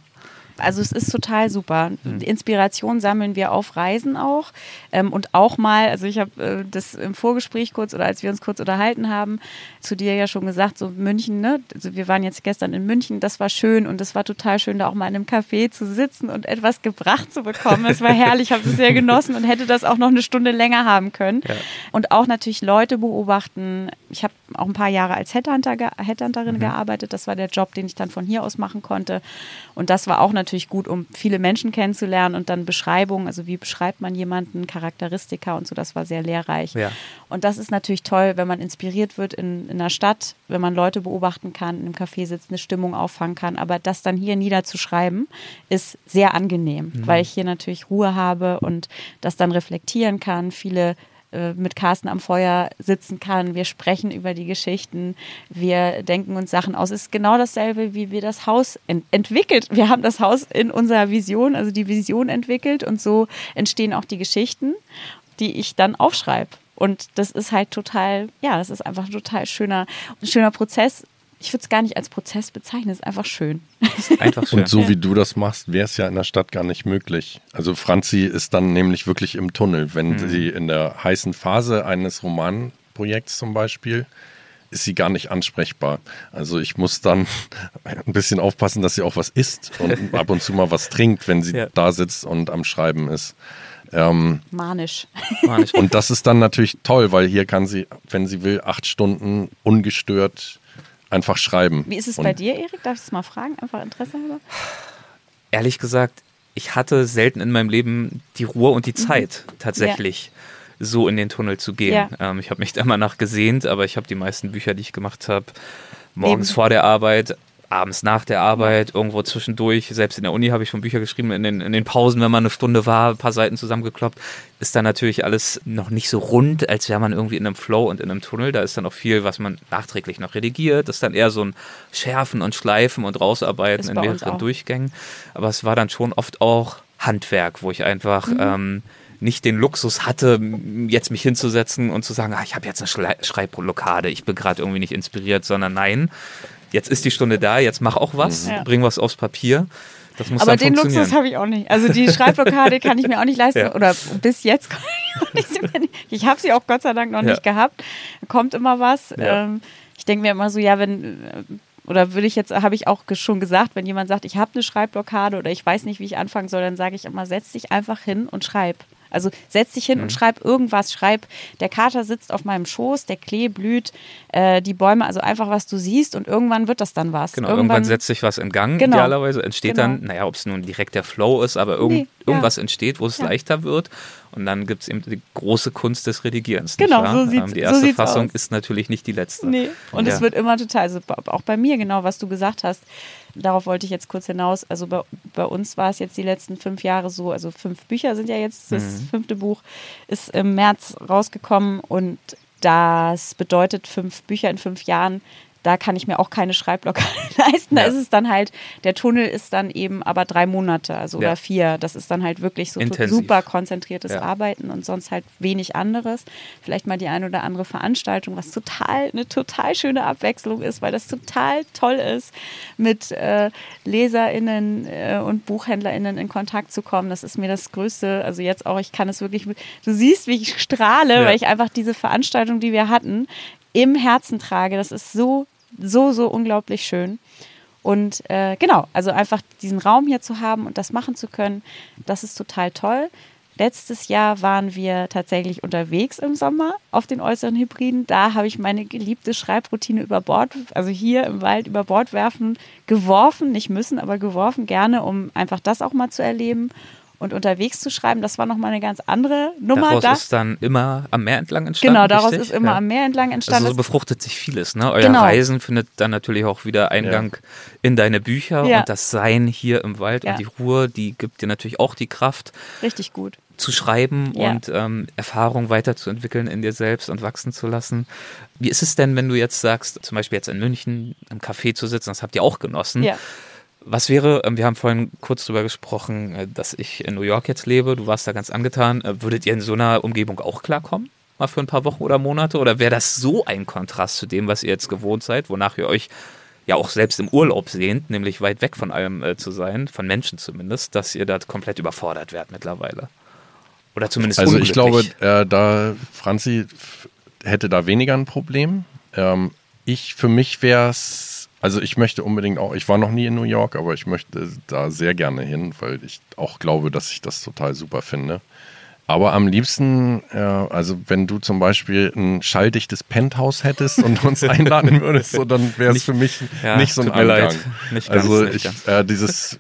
Also es ist total super. Mhm. Inspiration sammeln wir auf Reisen auch ähm, und auch mal, also ich habe äh, das im Vorgespräch kurz oder als wir uns kurz unterhalten haben, zu dir ja schon gesagt, so München, ne? Also wir waren jetzt gestern in München, das war schön und es war total schön, da auch mal in einem Café zu sitzen und etwas gebracht zu bekommen. Es war herrlich, ich habe es sehr genossen und hätte das auch noch eine Stunde länger haben können. Ja. Und auch natürlich Leute beobachten. Ich habe auch ein paar Jahre als Headhunter, Headhunterin mhm. gearbeitet. Das war der Job, den ich dann von hier aus machen konnte. Und das war auch natürlich gut, um viele Menschen kennenzulernen und dann Beschreibungen, also wie beschreibt man jemanden, Charakteristika und so, das war sehr lehrreich. Ja. Und das ist natürlich toll, wenn man inspiriert wird in, in einer Stadt, wenn man Leute beobachten kann, in einem Café sitzt, eine Stimmung auffangen kann. Aber das dann hier niederzuschreiben, ist sehr angenehm, mhm. weil ich hier natürlich Ruhe habe und das dann reflektieren kann, viele äh, mit Carsten am Feuer sitzen kann. Wir sprechen über die Geschichten, wir denken uns Sachen aus. Es ist genau dasselbe, wie wir das Haus ent entwickelt. Wir haben das Haus in unserer Vision, also die Vision entwickelt und so entstehen auch die Geschichten, die ich dann aufschreibe. Und das ist halt total, ja, das ist einfach ein total schöner, schöner Prozess, ich würde es gar nicht als Prozess bezeichnen, es ist einfach schön. Einfach schön. Und so wie du das machst, wäre es ja in der Stadt gar nicht möglich. Also Franzi ist dann nämlich wirklich im Tunnel. Wenn mhm. sie in der heißen Phase eines Romanprojekts zum Beispiel ist sie gar nicht ansprechbar. Also ich muss dann ein bisschen aufpassen, dass sie auch was isst und ab und zu mal was trinkt, wenn sie ja. da sitzt und am Schreiben ist. Ähm, Manisch. Manisch. Und das ist dann natürlich toll, weil hier kann sie, wenn sie will, acht Stunden ungestört einfach schreiben. Wie ist es bei dir, Erik? Darf ich es mal fragen? Einfach Interesse halber? Ehrlich gesagt, ich hatte selten in meinem Leben die Ruhe und die mhm. Zeit mhm. tatsächlich. Ja. so in den Tunnel zu gehen. Ja. Ähm, ich habe mich da immer nach gesehnt, aber ich habe die meisten Bücher, die ich gemacht habe, morgens Eben. vor der Arbeit, abends nach der Arbeit, irgendwo zwischendurch, selbst in der Uni habe ich schon Bücher geschrieben, in den, in den Pausen, wenn man eine Stunde war, ein paar Seiten zusammengekloppt, ist dann natürlich alles noch nicht so rund, als wäre man irgendwie in einem Flow und in einem Tunnel. Da ist dann auch viel, was man nachträglich noch redigiert. Das ist dann eher so ein Schärfen und Schleifen und Rausarbeiten in mehreren Durchgängen. Aber es war dann schon oft auch Handwerk, wo ich einfach mhm. ähm, nicht den Luxus hatte, jetzt mich hinzusetzen und zu sagen, ah, ich habe jetzt eine Schreibblockade, ich bin gerade irgendwie nicht inspiriert, sondern nein, jetzt ist die Stunde da, jetzt mach auch was, ja. bring was aufs Papier. Das muss Aber den Luxus habe ich auch nicht. Also die Schreibblockade kann ich mir auch nicht leisten. Ja. Oder bis jetzt kann ich auch nicht. Ich habe sie auch Gott sei Dank noch ja. nicht gehabt. Kommt immer was. Ähm, ich denke mir immer so, ja, wenn oder würde ich jetzt, habe ich auch schon gesagt, wenn jemand sagt, ich habe eine Schreibblockade oder ich weiß nicht, wie ich anfangen soll, dann sage ich immer, setz dich einfach hin und schreib. Also setz dich hin mhm. und schreib irgendwas. Schreib, der Kater sitzt auf meinem Schoß, der Klee blüht, äh, die Bäume, also einfach was du siehst und irgendwann wird das dann was. Genau, irgendwann, irgendwann setzt sich was in Gang, genau. idealerweise. Entsteht genau. dann, naja, ob es nun direkt der Flow ist, aber irgend, nee, irgendwas ja. entsteht, wo es ja. leichter wird. Und dann gibt es eben die große Kunst des Redigierens. Genau, so sieht ähm, Die erste so Fassung aus. ist natürlich nicht die letzte. Nee. Und, und ja. es wird immer total, also auch bei mir genau, was du gesagt hast, darauf wollte ich jetzt kurz hinaus. Also bei, bei uns war es jetzt die letzten fünf Jahre so, also fünf Bücher sind ja jetzt, das mhm. fünfte Buch ist im März rausgekommen und das bedeutet fünf Bücher in fünf Jahren da kann ich mir auch keine Schreibblocker leisten. Da Ja. ist es dann halt, der Tunnel ist dann eben aber drei Monate, also Ja. oder vier. Das ist dann halt wirklich so Intensiv. super konzentriertes Ja. Arbeiten und sonst halt wenig anderes. Vielleicht mal die eine oder andere Veranstaltung, was total eine total schöne Abwechslung ist, weil das total toll ist, mit äh, LeserInnen äh, und BuchhändlerInnen in Kontakt zu kommen. Das ist mir das Größte. Also jetzt auch, ich kann es wirklich, du siehst, wie ich strahle, weil ich einfach diese Veranstaltung, die wir hatten, im Herzen trage. Das ist so, so, so unglaublich schön. Und äh, genau, also einfach diesen Raum hier zu haben und das machen zu können, das ist total toll. Letztes Jahr waren wir tatsächlich unterwegs im Sommer auf den äußeren Hybriden. Da habe ich meine geliebte Schreibroutine über Bord, also hier im Wald über Bord werfen, geworfen, nicht müssen, aber geworfen gerne, um einfach das auch mal zu erleben und unterwegs zu schreiben. Das war nochmal eine ganz andere Nummer. Daraus da. ist dann immer am Meer entlang entstanden. Genau, daraus richtig? ist immer Ja. am Meer entlang entstanden. Also so befruchtet sich vieles, ne? Euer Genau. Reisen findet dann natürlich auch wieder Eingang in deine Bücher Ja. und das Sein hier im Wald Ja. und die Ruhe, die gibt dir natürlich auch die Kraft Richtig gut. zu schreiben Ja. und ähm, Erfahrung weiterzuentwickeln in dir selbst und wachsen zu lassen. Wie ist es denn, wenn du jetzt sagst, zum Beispiel jetzt in München im Café zu sitzen, das habt ihr auch genossen. Ja. Was wäre, ähm, wir haben vorhin kurz darüber gesprochen, äh, dass ich in New York jetzt lebe, du warst da ganz angetan. Äh, Würdet ihr in so einer Umgebung auch klarkommen? Mal für ein paar Wochen oder Monate? Oder wäre das so ein Kontrast zu dem, was ihr jetzt gewohnt seid, wonach ihr euch ja auch selbst im Urlaub sehnt, nämlich weit weg von allem äh, zu sein, von Menschen zumindest, dass ihr da komplett überfordert werdet mittlerweile? Oder zumindest Also ich glaube, äh, da Franzi hätte da weniger ein Problem. Ähm, ich für mich wäre es, also ich möchte unbedingt auch, ich war noch nie in New York, aber ich möchte da sehr gerne hin, weil ich auch glaube, dass ich das total super finde. Aber am liebsten, äh, also wenn du zum Beispiel ein schalldichtes Penthouse hättest und uns einladen würdest, so, dann wäre es für mich ja, nicht so ein. Angang. Nicht ganz, also ich, äh, dieses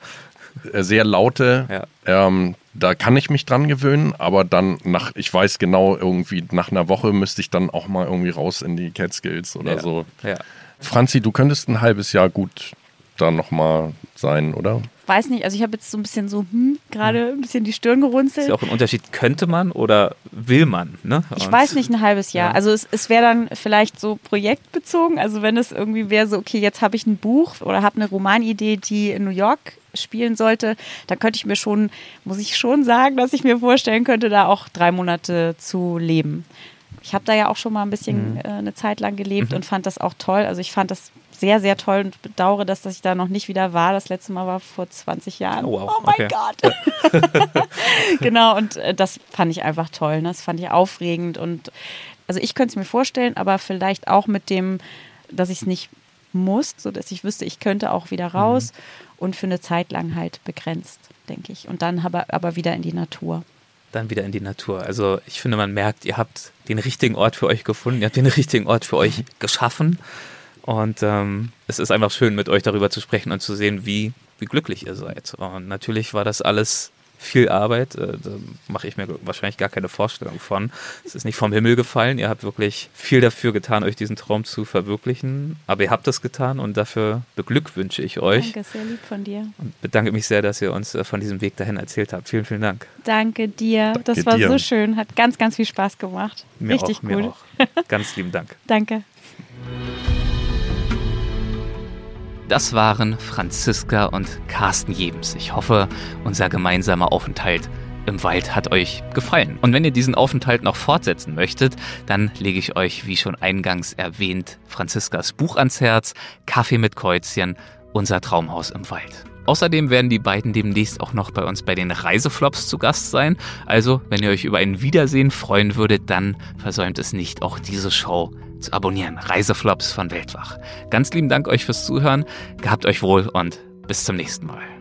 äh, sehr laute, Ja. ähm, da kann ich mich dran gewöhnen, aber dann nach, ich weiß genau, irgendwie nach einer Woche müsste ich dann auch mal irgendwie raus in die Catskills oder ja. so. Ja. Franzi, du könntest ein halbes Jahr gut da nochmal sein, oder? Weiß nicht, also ich habe jetzt so ein bisschen so, hm, gerade ein bisschen die Stirn gerunzelt. Ist ja auch ein Unterschied, könnte man oder will man? Ne? Ich weiß nicht, ein halbes Jahr. Ja. Also es, es wäre dann vielleicht so projektbezogen. Also wenn es irgendwie wäre so, okay, jetzt habe ich ein Buch oder habe eine Romanidee, die in New York spielen sollte, dann könnte ich mir schon, muss ich schon sagen, dass ich mir vorstellen könnte, da auch drei Monate zu leben. Ich habe da ja auch schon mal ein bisschen äh, eine Zeit lang gelebt und fand das auch toll. Also ich fand das sehr, sehr toll und bedauere, dass, dass ich da noch nicht wieder war. Das letzte Mal war vor 20 Jahren. Oh, wow. oh mein Okay. Gott. genau, und äh, das fand ich einfach toll. Ne? Das fand ich aufregend. Und also ich könnte es mir vorstellen, aber vielleicht auch mit dem, dass ich es nicht muss, so dass ich wüsste, ich könnte auch wieder raus und für eine Zeit lang halt begrenzt, denke ich. Und dann aber, aber wieder in die Natur. Dann wieder in die Natur. Also ich finde, man merkt, ihr habt den richtigen Ort für euch gefunden, ihr habt den richtigen Ort für euch geschaffen. Und ähm, es ist einfach schön, mit euch darüber zu sprechen und zu sehen, wie, wie glücklich ihr seid. Und natürlich war das alles viel Arbeit. Äh, da mache ich mir wahrscheinlich gar keine Vorstellung von. Es ist nicht vom Himmel gefallen. Ihr habt wirklich viel dafür getan, euch diesen Traum zu verwirklichen. Aber ihr habt es getan und dafür beglückwünsche ich euch. Danke, sehr lieb von dir. Und bedanke mich sehr, dass ihr uns äh, von diesem Weg dahin erzählt habt. Vielen, vielen Dank. Danke dir. Danke das war dir. so schön. Hat ganz, ganz viel Spaß gemacht. Mir Richtig auch, gut. mir auch. Ganz lieben Dank. Danke. Das waren Franziska und Carsten Jebens. Ich hoffe, unser gemeinsamer Aufenthalt im Wald hat euch gefallen. Und wenn ihr diesen Aufenthalt noch fortsetzen möchtet, dann lege ich euch, wie schon eingangs erwähnt, Franziskas Buch ans Herz, Kaffee mit Kreuzchen, unser Traumhaus im Wald. Außerdem werden die beiden demnächst auch noch bei uns bei den Reiseflops zu Gast sein. Also, wenn ihr euch über ein Wiedersehen freuen würdet, dann versäumt es nicht, auch diese Show zu abonnieren. Reiseflops von Weltwach. Ganz lieben Dank euch fürs Zuhören. Gehabt euch wohl und bis zum nächsten Mal.